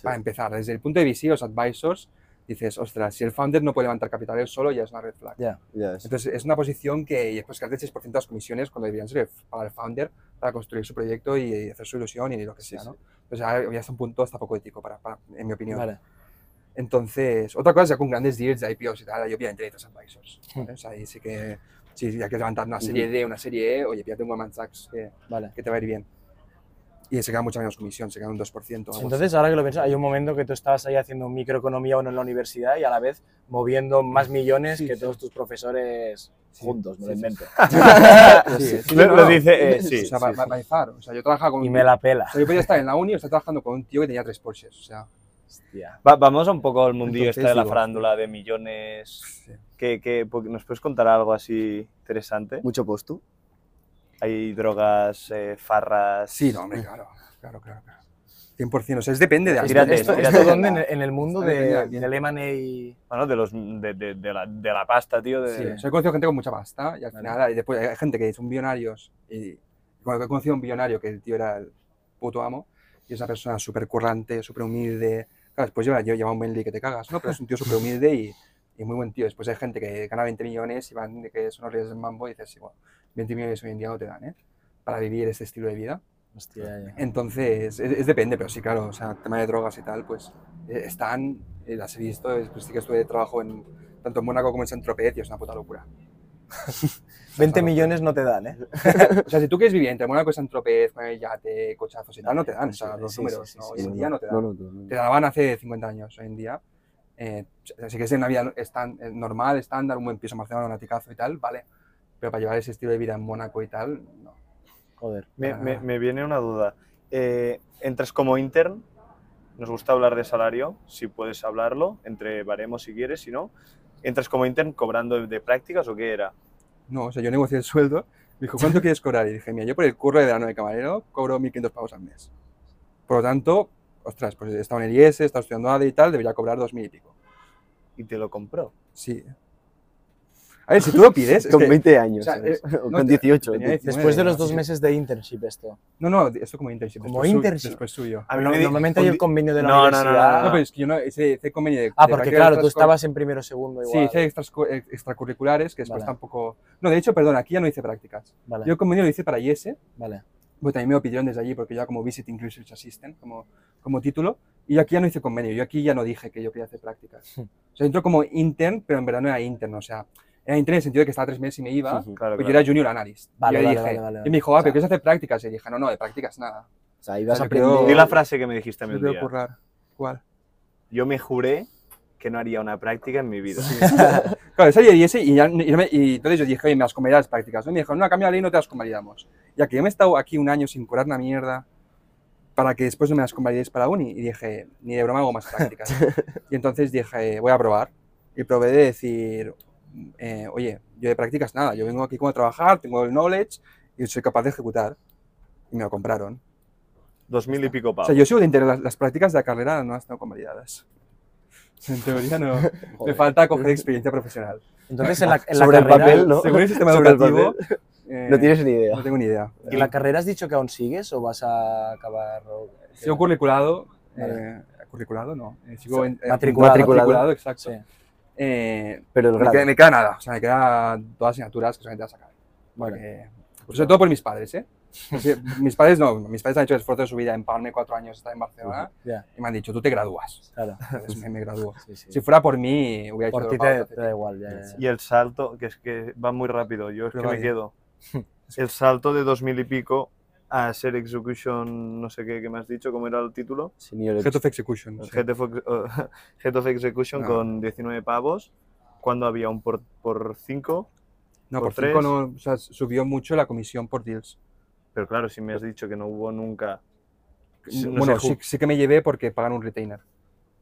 Para empezar, desde el punto de vista, los advisors, dices, ostras, si el founder no puede levantar capital él solo, ya es una red flag. Sí. Entonces, es una posición que y después que hace 6% de las comisiones cuando deberían ser para el founder para construir su proyecto y, hacer su ilusión y lo que sea, ¿no? Entonces, ya, ya es un punto hasta poco ético, para, para- en mi opinión. Vale. Entonces, otra cosa es ya con grandes deals de IPOs y tal, ahí obviamente necesitas advisors. Hmm. ¿vale? O sea, ahí sí que, si hay que levantar una serie D, una serie E, oye, pídate un Goldman Sachs que, Vale. que te va a ir bien. Y se queda mucha menos comisión, se queda un 2%. algo así. Entonces, ahora que lo pienso, hay un momento que tú estabas ahí haciendo microeconomía uno en la universidad y a la vez moviendo más millones Sí, que sí. todos tus profesores Sí, juntos, me lo sí, sí. invento. [laughs] [laughs] Sí, sí, Lo- dice, eh, sí, O sea, sí, sí. by far. O sea, yo trabajaba con Y me la pela. o sea, yo podía estar en la uni o estar trabajando con un tío que tenía tres Porsches. O sea, Hostia. Va- vamos a un poco al mundillo Entonces, este de la digo, farándula de millones. Que porque ¿Nos puedes contar algo así interesante? Mucho postu. Hay drogas, eh, farras. Sí, no, hombre, claro, claro, claro. claro. 100%, o sea, es depende de ¿Esto, esto, esto dónde? En el, en [laughs] el mundo de del M&A. Bueno, de, los, de, de- de la, de la pasta, tío. De... Sí, o sea, he conocido gente con mucha pasta y al Vale. final hay, después hay gente que son billonarios y cuando he conocido a un billonario que el tío era el puto amo y es una persona súper currante, súper humilde. Claro, después lleva, lleva un Bentley que te cagas, ¿no? Pero es un tío súper humilde y, y muy buen tío. Después hay gente que gana 20 millones y van de que son los reyes del mambo y dices, sí, bueno, 20 millones hoy en día no te dan, ¿eh? Para vivir este estilo de vida. Hostia, ya. Entonces, es, es depende, pero sí, claro, o sea, tema de drogas y tal, pues eh, están, eh, las he visto, pues sí que estuve de trabajo en, tanto en Mónaco como en Saint-Tropez y es una puta locura. [laughs] 20 millones no te dan, ¿eh? [laughs] O sea, si tú quieres vivir entre Mónaco y Saint-Tropez, con el yate, cochazos y tal, no te dan, o sea, los números, hoy en día no te dan. Te daban hace 50 años, hoy en día. Eh, así que es una vida estan- eh, normal, estándar, un buen piso en Barcelona, un aticazo y tal, vale. Pero para llevar ese estilo de vida en Mónaco y tal, no. Joder. Me, me- me viene una duda. Eh, ¿Entras como intern? Nos gusta hablar de salario, si puedes hablarlo, entre baremos si quieres, si no. ¿Entras como intern cobrando de prácticas o qué era? No, o sea, yo negocié el sueldo. Me dijo, ¿cuánto [laughs] quieres cobrar? Y dije, mira, yo por el curro de verano de camarero cobro 1.500 pavos al mes. Por lo tanto, ostras, pues he estado en el IES, he estado estudiando ADE y tal, debería cobrar 2.000 y pico. Y te lo compró. Sí. A ver, si tú lo pides... es [laughs] Con que- 20 años, o sea, ¿sabes? eh, O no, con te- 18. tenía tío. 19, Después de los sí, dos sí. meses de internship esto. No, no, esto como internship. Como después su- internship. Después suyo. A mí No- normalmente hay el convenio de la No, no, no, universidad. no, No, pero es que yo no hice, hice convenio de... Ah, de porque claro, tú estabas en primero segundo Sí, igual. hice extrascu- ex- extracurriculares, que después Vale. tampoco... No, de hecho, perdón, aquí ya no hice prácticas. Vale, Yo el convenio lo hice para IES, vale. Pues también me lo pidieron desde allí porque yo era como Visiting Research Assistant, como, como título, y yo aquí ya no hice convenio, yo aquí ya no dije que yo quería hacer prácticas. Hmm. O sea, entró como intern, pero en verdad no era intern, o sea, era intern en el sentido de que estaba tres meses y me iba, Ujú. Claro, pues claro. yo era junior analyst. Vale, y yo vale, dije, vale, vale, y me dijo, ah, O sea- pero ¿quieres hacer prácticas? Y dije, no, no, de prácticas nada. O sea, ibas Se a me quedó- aprender... Di la frase que me dijiste a mí un día. ¿Cuál? Yo me juré que no haría una práctica en mi vida. [laughs] Claro, esa y ese, y, ya- y me- y entonces yo dije, oye, me las convalidar las prácticas. ¿no? Y me dijo, no, a cambio de la ley no te las convalidamos. Ya que yo me he estado aquí un año sin curar una mierda para que después no me las convalidéis para la uni. Y dije, ni de broma hago más prácticas. [laughs] y entonces dije, voy a probar. Y probé de decir, eh, oye, yo de prácticas nada, yo vengo aquí como a trabajar, tengo el knowledge y soy capaz de ejecutar. Y me lo compraron. Dos mil y pico O pavos. sea, yo sigo de interés, las, las prácticas de la carrera no las tengo convalidadas. En teoría no. [laughs] Me falta coger experiencia profesional. Entonces, en la, en la Sobre el carrera, papel, ¿no? Según el sistema Sobre el educativo, eh, No tienes ni idea. no tengo ni idea. ¿en la carrera has dicho que aún sigues o vas a acabar? Sigo curriculado. Vale. eh, curriculado no. eh, sigo matriculado. matriculado, exacto. Sí. Eh, Pero el me, queda, me queda nada. O sea, me queda todas las asignaturas que solamente las sacar. Porque- pues sobre todo por mis padres, ¿eh? [laughs] Mis padres no, mis padres han hecho el esfuerzo de su vida en pagarme cuatro años, estar en Barcelona, Ya, y me han dicho, tú te gradúas. claro. [laughs] Entonces me, me gradúo. Sí, sí. Si fuera por mí, hubiera hecho Por ti dropout te, te da igual. Ya, ya, ya. Y el salto, que es que va muy rápido, yo es Pero que me quedo. [laughs] El salto de dos mil y pico a ser execution, no sé qué, qué me has dicho, ¿cómo era el título? Senior Head of Execution. sí. Head, of, eh, Head of Execution No. con 19 pavos, cuando había un por, por 5, No, por por, cinco tres. no, o sea, subió mucho la comisión por deals. Pero claro, si me has dicho que no hubo nunca. No bueno, sé, sí, que me llevé porque pagan un retainer.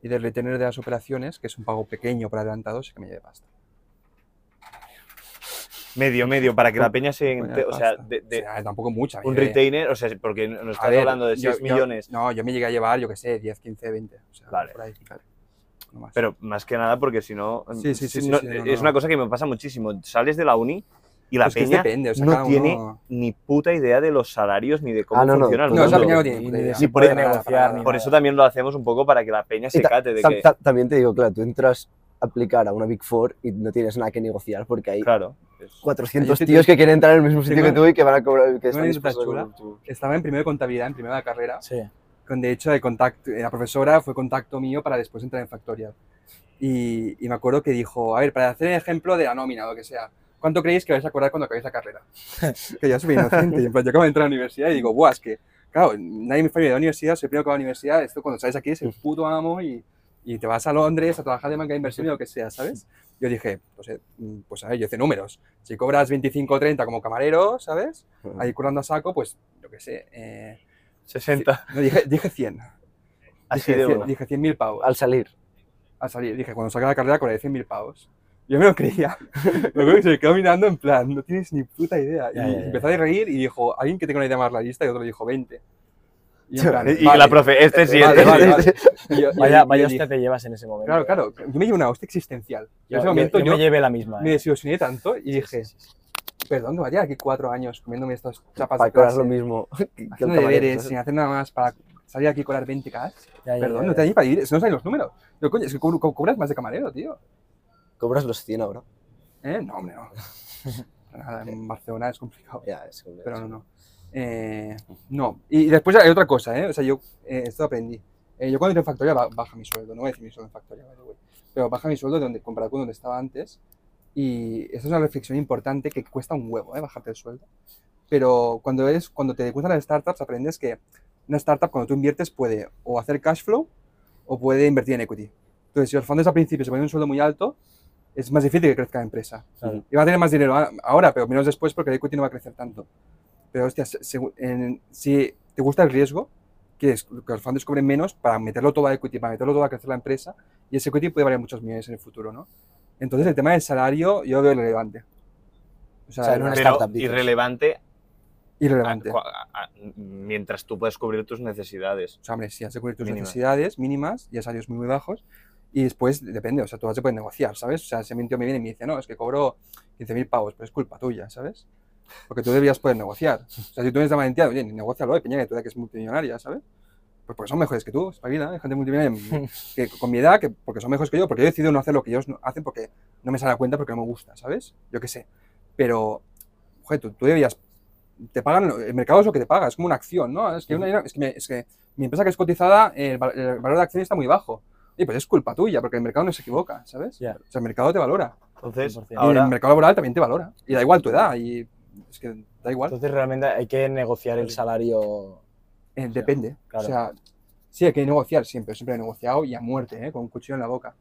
Y del retainer de las operaciones, que es un pago pequeño por adelantado, sí que me llevé pasta. Medio, medio, para que la peña se. Ente- O sea, de, de O sea, tampoco mucha. un llevé- retainer, o sea, porque nos estás ver, hablando de yo- 6 yo- millones. no, yo me llegué a llevar, yo qué sé, 10, 15, 20. O sea, Vale. por ahí. No más. Pero más que nada porque si no. Sí, sí, sí, no- es una cosa que me pasa muchísimo. Sales de la uni y la Es que es peña depende, o sea, no cada tiene uno- ni puta idea de los salarios ni de cómo Ah, no, no. funciona el No, esa mundo. peña no tiene Ni puta de idea. Ni por negociar, ni Por eso también lo hacemos un poco para que la peña se Y ta- cate de ta- que. ta- también te digo, claro, tú entras a aplicar a una Big Four y no tienes nada que negociar porque hay Claro. es- 400 Yo te- tíos que quieren entrar en el mismo sitio tengo- que tú y que van a cobrar. Que están chula. tú. Estaba en primero de contabilidad, en primera de carrera, Sí. con de hecho el contacto, la profesora fue contacto mío para después entrar en Factorial. Y, y me acuerdo que dijo, a ver, para hacer el ejemplo de la nómina o lo que sea, ¿cuánto creéis que vais a cobrar cuando acabéis la carrera? [laughs] que ya soy inocente, y en plan, yo acabo de entrar a la universidad y digo, buah, es que, claro, nadie me falla de la universidad, soy el primero que va a la universidad, esto cuando sales aquí es el puto amo y, y te vas a Londres a trabajar de banca de inversión y lo que sea, ¿sabes? Yo dije, pues, eh, pues a ver, yo hice números. Si cobras 25 o 30 como camarero, ¿sabes? Ahí currando a saco, pues, yo qué sé. Eh, 60. no, dije, dije 100. Así dije, de 100 uno. dije 100.000 pavos. Al salir. Al salir, dije, cuando salga la carrera cobraré 100.000 pavos. Yo me lo creía. [laughs] Me acuerdo que se me quedó mirando en plan, no tienes ni puta idea. Y Ya, ya, ya. empezó a reír y dijo, alguien que tenga una idea más realista y otro le dijo 20. Y, en plan, Y vale, la profe, este sí, vale, este vale. [laughs] Y yo- y Vaya, yo vaya hostia te llevas en ese momento. Claro, claro. Yo me llevé una hostia existencial. Yo, en ese yo- momento yo yo, me llevé la misma. me ¿eh? desilusioné tanto y dije, sí, sí. perdón, que vaya aquí cuatro años comiéndome estas chapas Para de clase, lo mismo [laughs] haciendo deberes, sin hacer nada más para salir aquí y cobrar 20k. Ya, ya, Perdón, ya, no te ya. da ni para que no saben los números. Yo, coño, es que co- co- cobras más de camarero, tío. Cobras los 100 ahora. ¿Eh? No, hombre, no. [laughs] Nada, en Barcelona es complicado. Ya, es que- Pero no, no. Eh, no. Y después hay otra cosa, ¿eh? O sea, yo eh, esto aprendí. Eh, yo cuando entro en Factoria ba- baja mi sueldo, no voy a decir mi sueldo en way, pero baja mi sueldo de donde, comparado con donde estaba antes. Y esto es una reflexión importante que cuesta un huevo, ¿eh? Bajarte el sueldo. Pero cuando, eres, cuando te gustan las startups, aprendes que una startup, cuando tú inviertes, puede o hacer cash flow o puede invertir en equity. Entonces, si los fondos al principio se ponen un sueldo muy alto, es más difícil que crezca la empresa. Claro. Y va a tener más dinero ahora, pero menos después porque el equity no va a crecer tanto. Pero, hostia, segu- en- si te gusta el riesgo, quieres que los fondos cobren menos para meterlo todo a equity, para meterlo todo a crecer la empresa, y ese equity puede valer muchos millones en el futuro, ¿no? Entonces, el tema del salario yo veo irrelevante. O sea, O sea, en una Pero startup, irrelevante irrelevante. a- a- a- mientras tú puedes cubrir tus necesidades. O sea, hombre, si has de cubrir tus Mínimas. necesidades mínimas y a salarios muy, muy bajos, y después depende, o sea, tú se puede negociar, ¿sabes? O sea, si a mí un tío me viene y me dice, no, es que cobro 15.000 pavos, pero es culpa tuya, ¿sabes? Porque tú deberías poder negociar. O sea, si tú tienes la valentía, oye, negocialo, peña, que tú que es multimillonaria, ¿sabes? Pues porque son mejores que tú, es vida, hay gente multimillonaria [laughs] que, con mi edad, que porque son mejores que yo, porque yo he decidido no hacer lo que ellos hacen porque no me sale a cuenta porque no me gusta, ¿sabes? Yo qué sé. Pero, joder, tú, tú deberías te pagan, el mercado es lo que te paga, es como una acción, ¿no? Es que, una- es que, me- es que mi empresa que es cotizada, el, el valor de acción está muy bajo. Y pues es culpa tuya, porque el mercado no se equivoca, ¿sabes? Ya. O sea, el mercado te valora. Entonces, 100%. Y ahora el mercado laboral también te valora. Y da igual tu edad, y es que da igual. Entonces realmente hay que negociar el salario. Eh, depende. claro. O sea, sí, hay que negociar siempre, siempre he negociado y a muerte, ¿eh? con un cuchillo en la boca.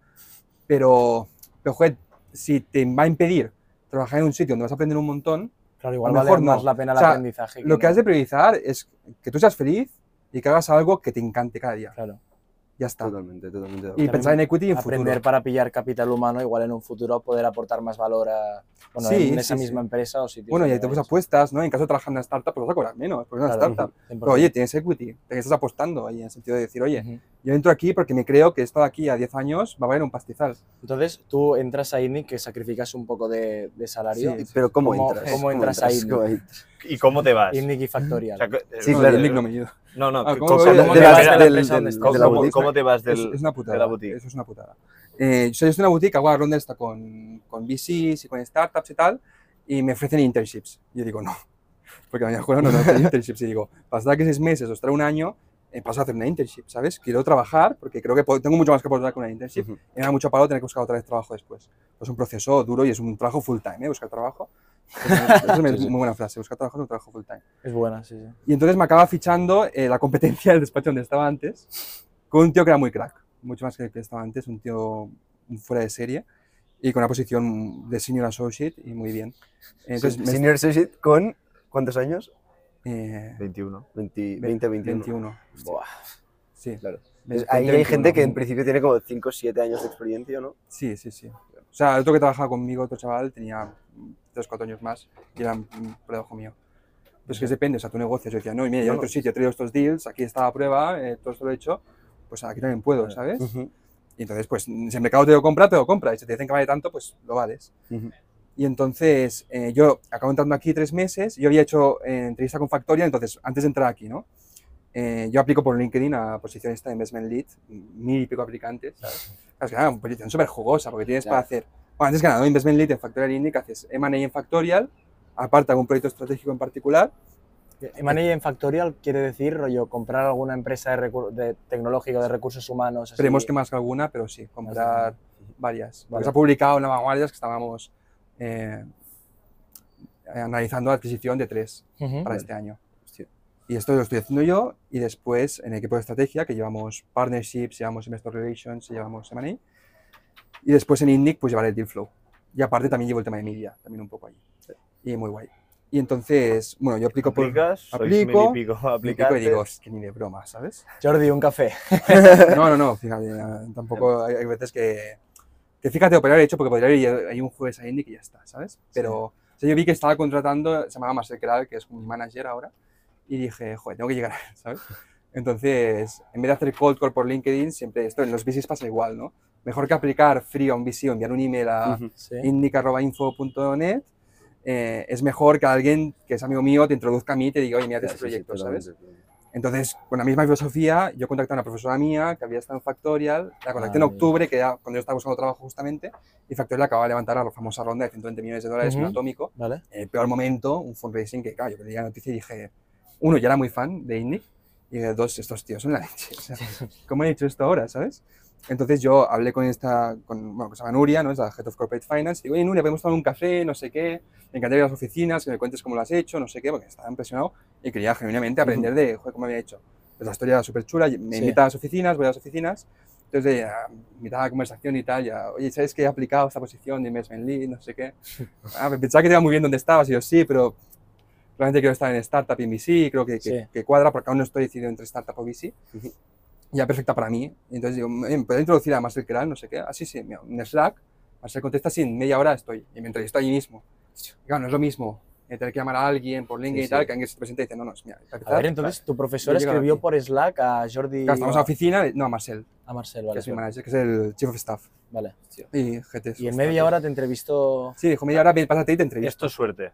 Pero, pero joder, si te va a impedir trabajar en un sitio donde vas a aprender un montón, Claro, igual A lo vale mejor no. más la pena el O sea, aprendizaje. lo que no. has de priorizar es que tú seas feliz y que hagas algo que te encante cada día. Claro. Ya está. Totalmente, totalmente. Y pensar en equity y en Aprender futuro. para pillar capital humano, igual en un futuro poder aportar más valor a, bueno, Sí, en esa sí, misma sí. empresa o sitios. Bueno, y donde te pues vayas. apuestas, ¿no? En caso de trabajar en una startup, pues vas a cobrar menos, porque es una Claro, startup. 100%. Pero oye, tienes equity, te estás apostando ahí, en el sentido de decir, oye. Yo entro aquí porque me creo que esto de aquí a 10 años va a valer un pastizal. Entonces tú entras a INNIC que sacrificas un poco de, de salario. Sí, Pero ¿cómo, ¿Cómo- entras? cómo entras ahí? ¿Cómo entras? ¿y cómo te vas? INNIC y O Factorial. sea, que- Sí, no, claro. link no me ayuda. No, no, Ah, ¿cómo co- voy ¿cómo, de- te vas la- de la del- Es, del, es una putada. de la boutique? Eso es una putada. Eh, yo estoy en una boutique, hago ronda esta con, con VCs y con startups y tal, y me ofrecen internships. Yo digo, no, porque a mi escuela no me ofrecen [laughs] internships. Y digo, pasar que seis meses o estar un año, eh, paso a hacer una internship, ¿sabes? Quiero trabajar porque creo que tengo mucho más que aportar con una internship. Ujú. Y me da mucho palo tener que buscar otra vez trabajo después. Es un proceso duro y es un trabajo full time, ¿eh? Buscar trabajo. Eso [laughs] es muy buena frase, buscar trabajo es un trabajo full time. Es buena, sí, sí. Y entonces me acaba fichando eh, la competencia del despacho donde estaba antes, con un tío que era muy crack, mucho más que el que estaba antes, un tío fuera de serie. y con una posición de Senior Associate y muy bien. Entonces, me- Senior Associate con, ¿cuántos años? Eh, 21. 20, 20 21. 21. Buah, Sí, claro. Ahí 20, hay gente que en 21. principio tiene como 5 o 7 años de experiencia, ¿no? Sí, sí, sí. O sea, el otro que trabajaba conmigo, otro chaval, tenía 3 4 años más y era por debajo mío. Pues que depende, o sea, tu negocio. Yo decía, no, mira, yo en No. otro sitio he traído estos deals, aquí está la prueba, eh, todo esto lo he hecho, pues aquí también puedo. ¿sabes? Ujú, Y entonces, pues, si el mercado te lo compra, te lo compra. Y si te dicen que vale tanto, pues lo vales. ujú. Y entonces, eh, yo acabo entrando aquí tres meses. Yo había hecho eh, entrevista con Factorial, entonces, antes de entrar aquí, ¿no? Eh, yo aplico por LinkedIn a posición esta de Investment Lead, mil y pico aplicantes, ¿sabes? Claro, Es que, ah, una posición súper jugosa, porque tienes Ya. para hacer, bueno, antes que nada, ¿no? Investment Lead en Factorial Indic, haces M&A en Factorial, aparte algún proyecto estratégico en particular, M&A en Factorial quiere decir, rollo, comprar alguna empresa de, de tecnológico de recursos humanos. esperemos que más que alguna, pero sí, comprar varias. Vale. se ha publicado en la vanguardia que estábamos eh, analizando la adquisición de tres. Ujú. para este año. Y esto lo estoy haciendo yo y después en el equipo de estrategia, que llevamos partnerships, llevamos investor relations, llevamos M&A. Y después en Indic, pues llevaré el deal flow. Y aparte también llevo el tema de media, también un poco allí. Y muy guay. Y entonces, bueno, yo aplico por... Aplico, pico aplicantes. y digo, "Es que ni de broma, ¿sabes? Jordi, un café. [laughs] No, no, no, fíjate, [laughs] tampoco hay veces que, que fíjate, operar he hecho porque podría ir ahí un jueves a Indic y ya está, ¿sabes? Pero o sea, yo vi que estaba contratando, se llamaba Marcel Keral, que es mi manager ahora, y dije, joder, tengo que llegar, [laughs] ¿sabes? Entonces, en vez de hacer cold call por LinkedIn, siempre esto en los VCs pasa igual, ¿no? Mejor que aplicar frío a un VC o enviar un email a. Sí. indica.info.net, eh, es mejor que alguien que es amigo mío te introduzca a mí y te diga, oye, mira este sí, sí, proyecto, ¿sabes? totalmente. Entonces, con la misma filosofía, yo contacté a una profesora mía que había estado en Factorial, la contacté en Ah, octubre, que era cuando yo estaba buscando trabajo justamente, y Factorial acababa de levantar la famosa ronda de 120 millones de dólares en Ujú. Atómico. ¿Vale? En el peor momento, un fundraising que, claro, yo leí la noticia y dije, uno, ya era muy fan de Indic, y dos, estos tíos son la leche. O sea, [laughs] ¿cómo han hecho esto ahora, sabes? Entonces yo hablé con esta, con, bueno, que se llama Nuria, ¿no? Es la Head of Corporate Finance, y digo, oye, Nuria, podemos tomar un café, no sé qué, me encantaría ir a las oficinas, que me cuentes cómo lo has hecho, no sé qué, porque estaba impresionado y quería genuinamente aprender de, joder, cómo había hecho. Pues la historia era súper chula, me Sí. invita a las oficinas, voy a las oficinas, entonces ya, invitaba a la conversación y tal, ya, oye, ¿sabes que he aplicado esta posición de investment lead, no sé qué? [laughs] Ah, pensaba que te iba muy bien donde estabas, y yo, sí, pero realmente quiero estar en startup y VC, creo que, que, Sí. que cuadra, porque aún no estoy decidido entre startup o VC. Ya perfecta para mí. Entonces digo, "Eh, ¿me puedo introducir a Marcel Keral? No sé qué. Así, sí, mira, en Slack. Marcel contesta, sí, en media hora estoy. Y me entrevisto allí mismo. Claro, no es lo mismo eh, tener que llamar a alguien por LinkedIn Sí, y tal, sí. que alguien se presenta y dice, no, no, mira, para A ver, entonces, tu profesor escribió por Slack a Jordi claro, estamos en o la a, oficina, de- no, a Marcel, a Marcel, que vale. es mi manager, que es el Chief of Staff. vale. Y GT. Y en media hora te entrevistó... Sí, dijo, media hora, pásate y te entrevisto. Esto es suerte.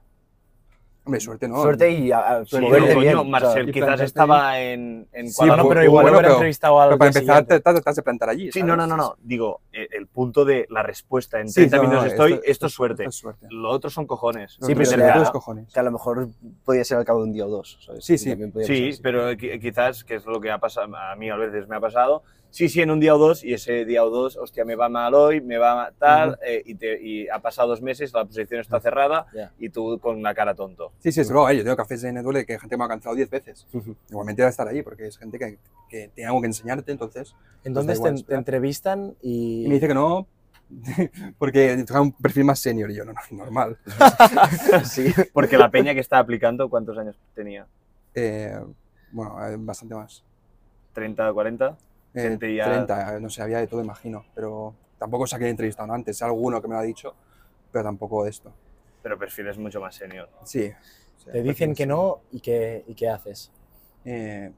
Hombre, suerte, ¿no? Suerte y a, a Sí, moverte coño, bien. o sea, Marcel y quizás plantarte estaba en, en Sí, Kuala no, pero igual bueno, hubiera pero- entrevistado al Pero para empezar, te, te, te has de plantar allí. Sí, ¿sabes? no, no, no, no. Digo, eh, el punto de la respuesta en Sí, 30 no, no, minutos esto- estoy, esto, es suerte. Esto es suerte. Lo otro son cojones. No, Sí, pero de tus cojones. que a lo mejor podía ser al cabo de un día o dos. ¿sabes? Sí, sí. Sí, pero qui- quizás, que es lo que ha pasado, a mí a veces me ha pasado, sí, sí, en un día o dos, y ese día o dos, hostia, me va mal hoy, me va Ujú. eh, y, te- y ha pasado dos meses, la posición está cerrada, Ya. y tú con una cara tonto. Sí, sí, es luego, yo tengo cafés de Network que gente me ha cansado 10 veces. Igualmente va a estar ahí porque es gente que, que tiene algo que enseñarte, entonces. Entonces te, te entrevistan y... Y me dice que no, [laughs] porque tengo un perfil más senior y yo, no, no, normal. [laughs] Sí. [laughs] Porque la peña que está aplicando, ¿cuántos años tenía? Eh, bueno, eh, bastante más. ¿30, 40? Eh, Gente ya- 30, no sé, había de todo, imagino. Pero tampoco quién he entrevistado antes, alguno que me lo ha dicho, pero tampoco de esto. Pero perfiles mucho más senior. Sí. sí, Te dicen que no y qué, y qué haces. Eh,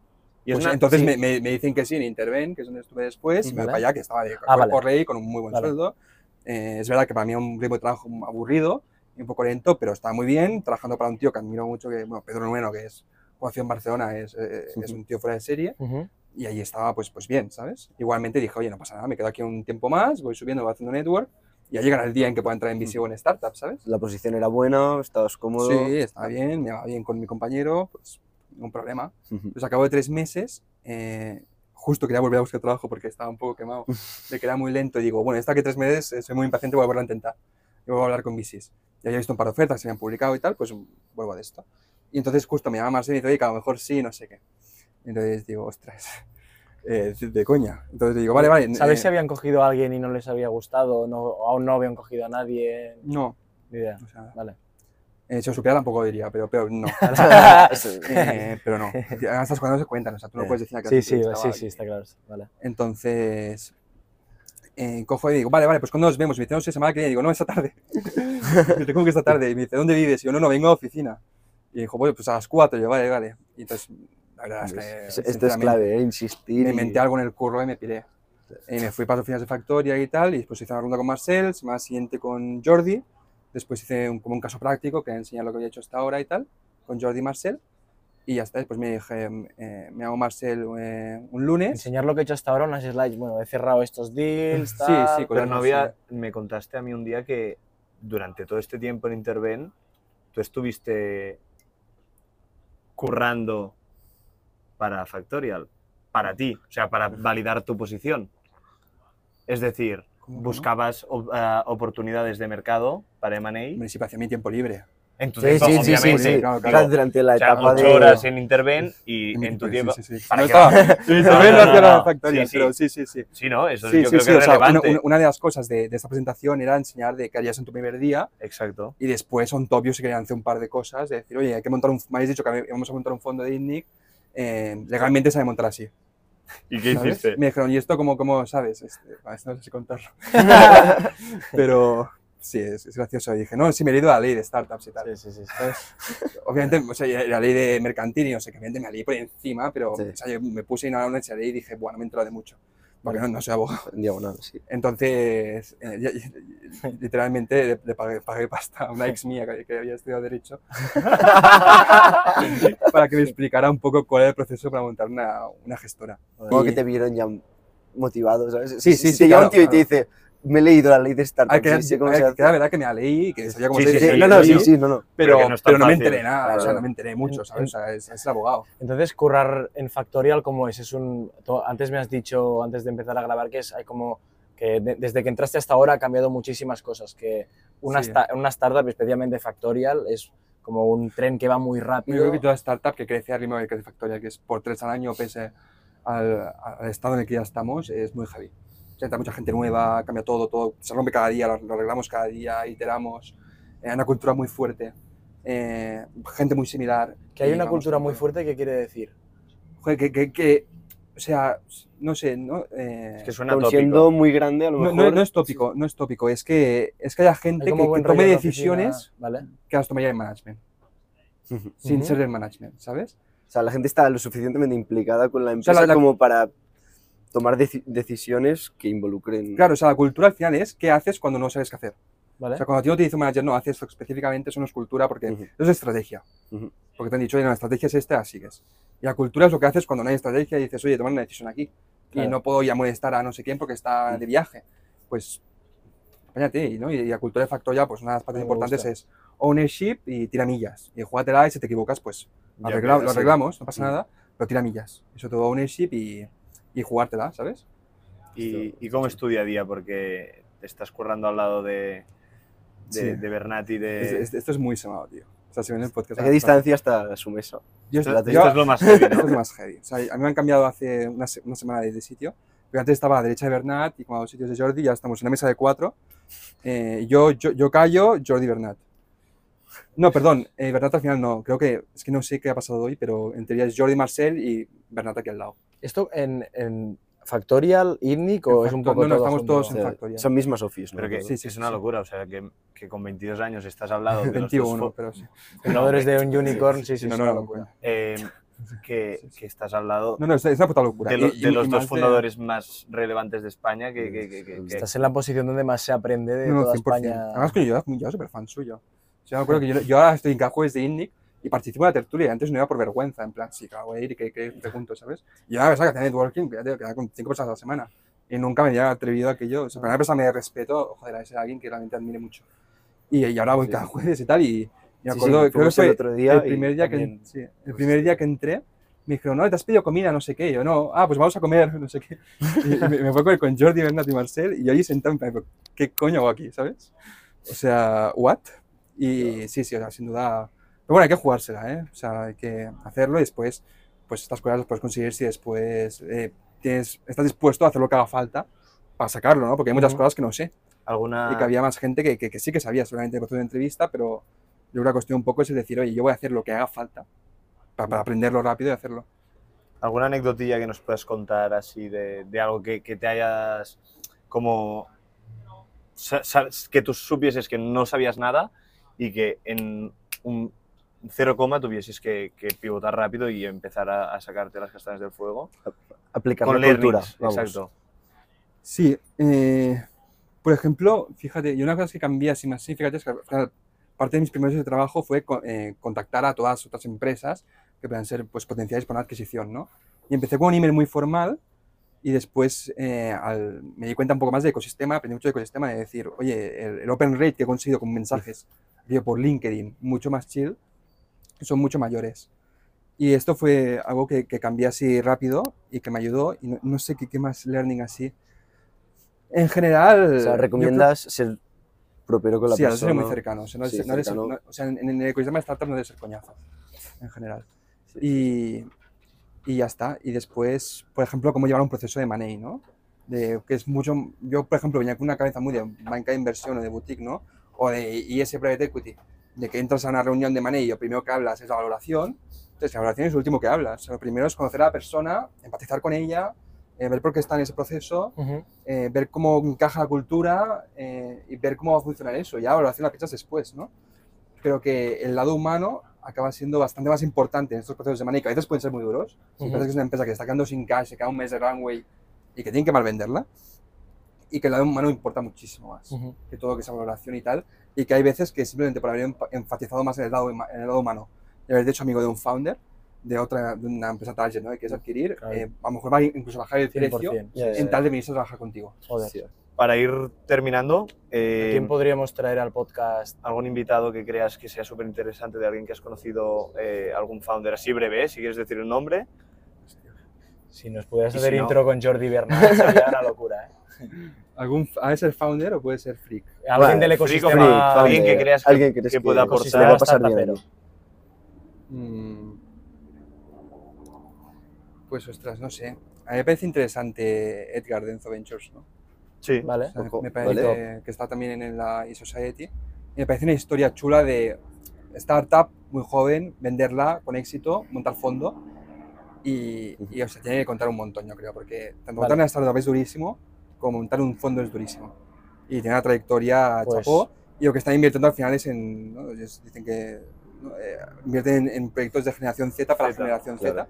Y es pues una- entonces sí, me, me- me dicen que sí en Interven, que es donde estuve después, y me voy Vale. para allá, que estaba de Ah, vale. rey, con un muy buen Vale. sueldo. Eh, es verdad que para mí era un ritmo de trabajo aburrido y un poco lento, pero estaba muy bien, trabajando para un tío que admiro mucho, que, bueno, Pedro Nueno, que es jugador en Barcelona, es, eh, es un tío fuera de serie, Ujú. Y ahí estaba pues, pues bien, ¿sabes? Igualmente dije, oye, no pasa nada, me quedo aquí un tiempo más, voy subiendo, voy haciendo network, y ya llegará el día en que pueda entrar en VC o en startup, ¿sabes? La posición era buena, estabas cómodo. Sí, estaba bien, me va bien con mi compañero, pues ningún problema. Pues acabo de tres meses, eh, justo quería volver a buscar trabajo porque estaba un poco quemado, [laughs] de que era muy lento y digo, bueno, esta que tres meses eh, soy muy impaciente, voy a volver a intentar. Y voy a hablar con VCs. Ya había visto un par de ofertas que se habían publicado y tal, pues vuelvo de esto. Y entonces justo me llama Marcel y dice, oye, que a lo mejor sí, no sé qué. Y entonces digo, ostras. [laughs] eh, de, coña. Entonces digo, vale, vale. ¿Sabéis eh, si habían cogido a alguien y no les había gustado? No, o aún no habían cogido a nadie. No, Ni idea. o sea, Vale. eh, si os supiera tampoco diría, pero, pero no. [laughs] [laughs] Eh, pero no. Estas cosas no se cuentan, o sea, tú no Eh, puedes decir a Sí, sí, sí, sí, está claro. Vale. Entonces, eh, cojo y digo, vale, vale, pues cuando nos vemos, y me dice, no sé, semana que viene, digo, no, esta tarde. Y dice, ¿cómo que esta tarde? Y me dice, ¿dónde vives? Y yo, no, no, vengo a la oficina. Y dijo, bueno, pues a las 4, y yo, vale, vale. Y entonces, la verdad es que, Es- Esto es clave, ¿eh? insistir. Me y- inventé algo en el curro y me piré. Y me fui para las oficinas de Factoria y tal, y después hice una ronda con Marcel, semana siguiente con Jordi, después hice un, como un caso práctico que enseñar lo que había hecho hasta ahora y tal, con Jordi y Marcel, y ya está, después me dije, eh, me hago Marcel eh, un lunes. Enseñar lo que he hecho hasta ahora, unas slides. Bueno, he cerrado estos deals. Sí, tal, sí, Pero cosas no había, me contaste a mí un día que durante todo este tiempo en Interven, tú estuviste currando para Factorial, para ti, o sea, para validar tu posición. Es decir, buscabas ah, oportunidades de mercado para M&A Hombre, sí, para hacer mi tiempo libre. en tu Sí, tiempo, sí, sí, sí, claro, Claro, durante la o sea, etapa de... horas en Interven y mi en tu sí, tiempo... Sí, sí, sí. ¿Para No estaba, sí, No, también no, lo no, no. Factoria, Sí, sí. pero sí, sí, sí. Sí, ¿no? Eso Sí, yo sí, creo sí, que o es sea, una, relevante. una- una de las cosas de, de esta presentación era enseñar de qué harías en tu primer día Exacto. y después on top yo sí quería hacer un par de cosas, de decir, oye, hay que montar un, me habéis dicho que íbamos a montar un fondo de INNIC, eh, legalmente se ha de montar así. ¿Y qué ¿sabes? hiciste? Me dijeron, ¿y esto cómo, cómo sabes? Este, esto no sé si contarlo. [laughs] Pero sí, es, es gracioso. Y dije, no, sí me he leído la ley de startups y tal. Sí, sí, sí. ¿sabes? Obviamente, o sea, y la ley de mercantil y no sé qué, obviamente me leí por encima, pero Sí. o sea, yo me puse en una noche y dije, bueno, me he enterado de mucho, porque no, no soy abogado. En diagonal, sí. Entonces, eh, literalmente le, le pagué, pagué pasta a una ex mía que, que había estudiado Derecho [laughs] para que me explicara un poco cuál era el proceso para montar una, una gestora. Como Y- que te vieron ya motivado, ¿sabes? Sí, Si- sí, si sí, te llama un claro, tío y te dice, me he leído la ley de startups, Hay que, sí, que- hace. que la verdad que me la leí y que sabía cómo Sí, se sí, dice. sí, no, no, sí, sí. no, no. Pero, Pero que no pero no me enteré nada, o sea, Claro. no me enteré mucho, ¿sabes? O sea, es, es el abogado. Entonces, currar en Factorial, ¿cómo es? es un, antes me has dicho, antes de empezar a grabar, que es hay como que de- desde que entraste hasta ahora ha cambiado muchísimas cosas. Que una, Sí. sta- una startup, especialmente Factorial, es como un tren que va muy Yo rápido. creo que toda startup que crece al ritmo que crece Factoria, que es por tres al año, pese al, al estado en el que ya estamos, es muy heavy. O sea, entra mucha gente nueva, cambia todo, todo se rompe cada día, lo, lo arreglamos cada día, iteramos. Hay una cultura muy fuerte, eh, gente muy similar. que hay y una cultura muy fuerte, ¿qué quiere decir? Joder, que, que, que, o sea, no sé, ¿no? Eh, Es que suena tópico. siendo muy grande, a lo no, mejor... no- no es tópico, no es tópico, es que, es que haya Hay gente que, como que buen tome en la oficina, decisiones ¿vale? que las tomaría en management, sin Ujú. ser del management, ¿sabes? O sea, la gente está lo suficientemente implicada con la sea, empresa la- la- como para tomar deci- decisiones que involucren... Claro, o sea, la cultura al final es qué haces cuando no sabes qué hacer. ¿Vale? O sea, cuando a ti no te dice un manager, no, haces esto específicamente, eso no es cultura porque Ujú. eso es estrategia. Ujú. Porque te han dicho, oye, no, la estrategia es esta, sigues. Y la cultura es lo que haces cuando no hay estrategia y dices, oye, tomar una decisión aquí. Claro. Y no puedo ya molestar a no sé quién porque está de viaje. Pues, apáñate, ¿no? Y, y la cultura de Factoria, pues una de las partes importantes gusta. es ownership y tiramillas. Y jugátela y si te equivocas, pues Ya arregla- lo arreglamos, no pasa nada, pero tiramillas. Eso todo ownership y, y jugártela, ¿sabes? ¿Y, y cómo es tu día a día? Porque te estás currando al lado de, de, Sí. de Bernat y de... Es- es- esto es muy semado, tío. O sea, si ven el podcast... ¿A qué distancia está su mesa? Yo, esto, yo- esto es lo más heavy, [laughs] Esto ¿no? es más heavy. O sea, a mí me han cambiado hace una, una semana de, de sitio. Pero antes estaba a la derecha de Bernat y como a dos sitios de Jordi, ya estamos en una mesa de cuatro. Eh, yo, yo, yo callo, Jordi Bernat. No, perdón, eh, Bernat al final no. Creo que, es que no sé qué ha pasado hoy, pero en teoría es Jordi Marcel y Bernat aquí al lado. ¿Esto en, en Factorial, INNIC o es un poco no, no, todo estamos junto? todos en sea, Factoria. son mismas office, ¿no? Pero que. Sí, sí, es una sí. locura, o sea, que, que con 22 años estás al lado de los dos 21, fo- pero sí. Fundadores de un unicorn, sí, sí, no, es no, una no, locura. eh, que, que estás al lado No, no, es, una puta locura. de, lo- de y los dos más de- fundadores más relevantes de España que... que, que- que- que- Estás en la posición donde más se aprende de No, no, toda 100%. España. Además, que yo, era- yo súper fan suyo. O sea, me acuerdo que yo, yo ahora estoy en cada jueves de INNIC y participo en la tertulia. Antes no iba por vergüenza, en plan, sí, a ir y que, que pregunto, ¿sabes? Y ahora pensaba que hacía networking, que ya que quedar con cinco personas a la semana. Y nunca me había atrevido a aquello. O sea, para una persona me respeto, joder, a ese alguien que realmente admire mucho. Y, y ahora voy Sí. cada jueves y tal. Y, y me Sí, sí, acuerdo, creo que fuimos el fue otro día el primer día que, también- sí, el primer día que entré. Me dijeron, no, te has pedido comida, no sé qué. Y yo, no, ah, pues vamos a comer, [laughs] no sé qué. Y me, me fue con, con Jordi, Bernat y Marcel. Y yo ahí sentado, en plan, ¿qué coño hago aquí, sabes? O sea, ¿what? Y sí, sí, o sea, sin duda. Pero bueno, hay que jugársela, ¿eh? O sea, hay que hacerlo y después, pues estas cosas las puedes conseguir si después eh, tienes, estás dispuesto a hacer lo que haga falta para sacarlo, ¿no? Porque hay muchas Ujú. cosas que no sé. ¿Alguna, Y que había más gente que, que- que sí que sabía solamente el proceso de entrevista, pero yo creo que la cuestión un poco es decir, oye, yo voy a hacer lo que haga falta para, para aprenderlo rápido y hacerlo. alguna anecdotilla que nos puedas contar así de, de algo que, que te hayas como que tú supieses que no sabías nada y que en un cero coma tuvieses que, que pivotar rápido y empezar a, a sacarte las castañas del fuego Aplicar con la cultura. vamos. exacto Sí, eh, por ejemplo, fíjate, y una cosa que cambié así más significativa es que parte de mis primeros de trabajo fue eh, contactar a todas otras empresas que puedan ser pues, potenciales para una adquisición, ¿no? Y empecé con un email muy formal y después eh, al- me di cuenta un poco más de ecosistema, aprendí mucho de ecosistema, de decir, oye, el, el open rate que he conseguido con mensajes envío por LinkedIn, mucho más chill, son mucho mayores. Y esto fue algo que, que cambié así rápido y que me ayudó. Y no, no sé qué, qué más learning así. En general. O sea, creo- recomiendas ser propio con la sí, persona. ser muy cercano. O sea, no Sí, no cercano. no- o sea, en, en el ecosistema de startup no debes ser coñazo. En general. Sí. Y, y ya está. Y después, por ejemplo, cómo llevar un proceso de money, ¿no? De, que es mucho. Yo, por ejemplo, venía con una cabeza muy de banca de inversión o de boutique, ¿no? O de IS Private Equity. De que entras a una reunión de lo primero que hablas es la valoración. Entonces, la valoración es lo último que hablas. O sea, lo primero es conocer a la persona, empatizar con ella, eh, ver por qué está en ese proceso eh, ver cómo encaja la cultura eh, y ver cómo va a funcionar eso. Ya la valoración la piensas después, ¿no? Creo que el lado humano acaba siendo bastante más importante en estos procesos de que a veces pueden ser muy duros. Si piensas que es una empresa que está quedando sin cash, se queda un mes de runway y que tienen que mal venderla, y que el lado humano importa muchísimo más que todo que esa valoración y tal, y que hay veces que simplemente por haber enfatizado más en el lado, en el lado humano, y haber hecho amigo de un founder, de otra de una empresa target, ¿no? que quieres adquirir, Claro. eh, a lo mejor va a incluso bajar el precio 100%. Ya, ya, en tal de venirse a trabajar contigo. Joder. Sí. para ir terminando ¿A eh, quién podríamos traer al podcast? algún invitado que creas que sea súper interesante de alguien que has conocido eh, algún founder así breve si quieres decir el nombre Si nos pudieras hacer si no- intro con Jordi Bernal, sería una locura, ¿eh? ¿Algún, ¿Ha de ser founder o puede ser freak? Alguien Bueno, del ecosistema... freak, founder. alguien que creas que, Alguien que crees que pueda aportar va a pasar aquí. Mm, Pues ostras, no sé. A mí me parece interesante Edgar de Enzo Ventures, ¿no? sí Vale. O sea, Ojo, me parece vale. que, está también en la eSociety. Y me parece una historia chula de startup muy joven, venderla con éxito, montar fondo. Y, y, o sea, tiene que contar un montón, yo creo, porque tanto montar Vale. una startup es durísimo, como montar un fondo es durísimo. Y tiene una trayectoria Pues- chapó. Y lo que están invirtiendo al final es en. ¿no? Ellos dicen que ¿no? Eh, invierten en, en proyectos de generación Z para Zeta, la generación claro. Z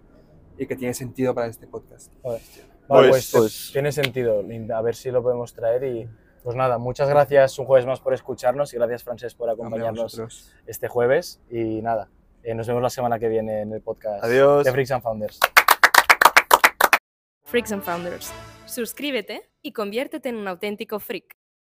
y que tiene sentido para este podcast. Joder. Vale, Pues- pues, pues- tiene sentido. Linda. A ver si lo podemos traer y pues nada, muchas gracias un jueves más por escucharnos y gracias Francés por acompañarnos este jueves y nada, eh, nos vemos la semana que viene en el podcast Adiós. de Freaks and Founders. Freaks and Founders. Suscríbete y conviértete en un auténtico freak.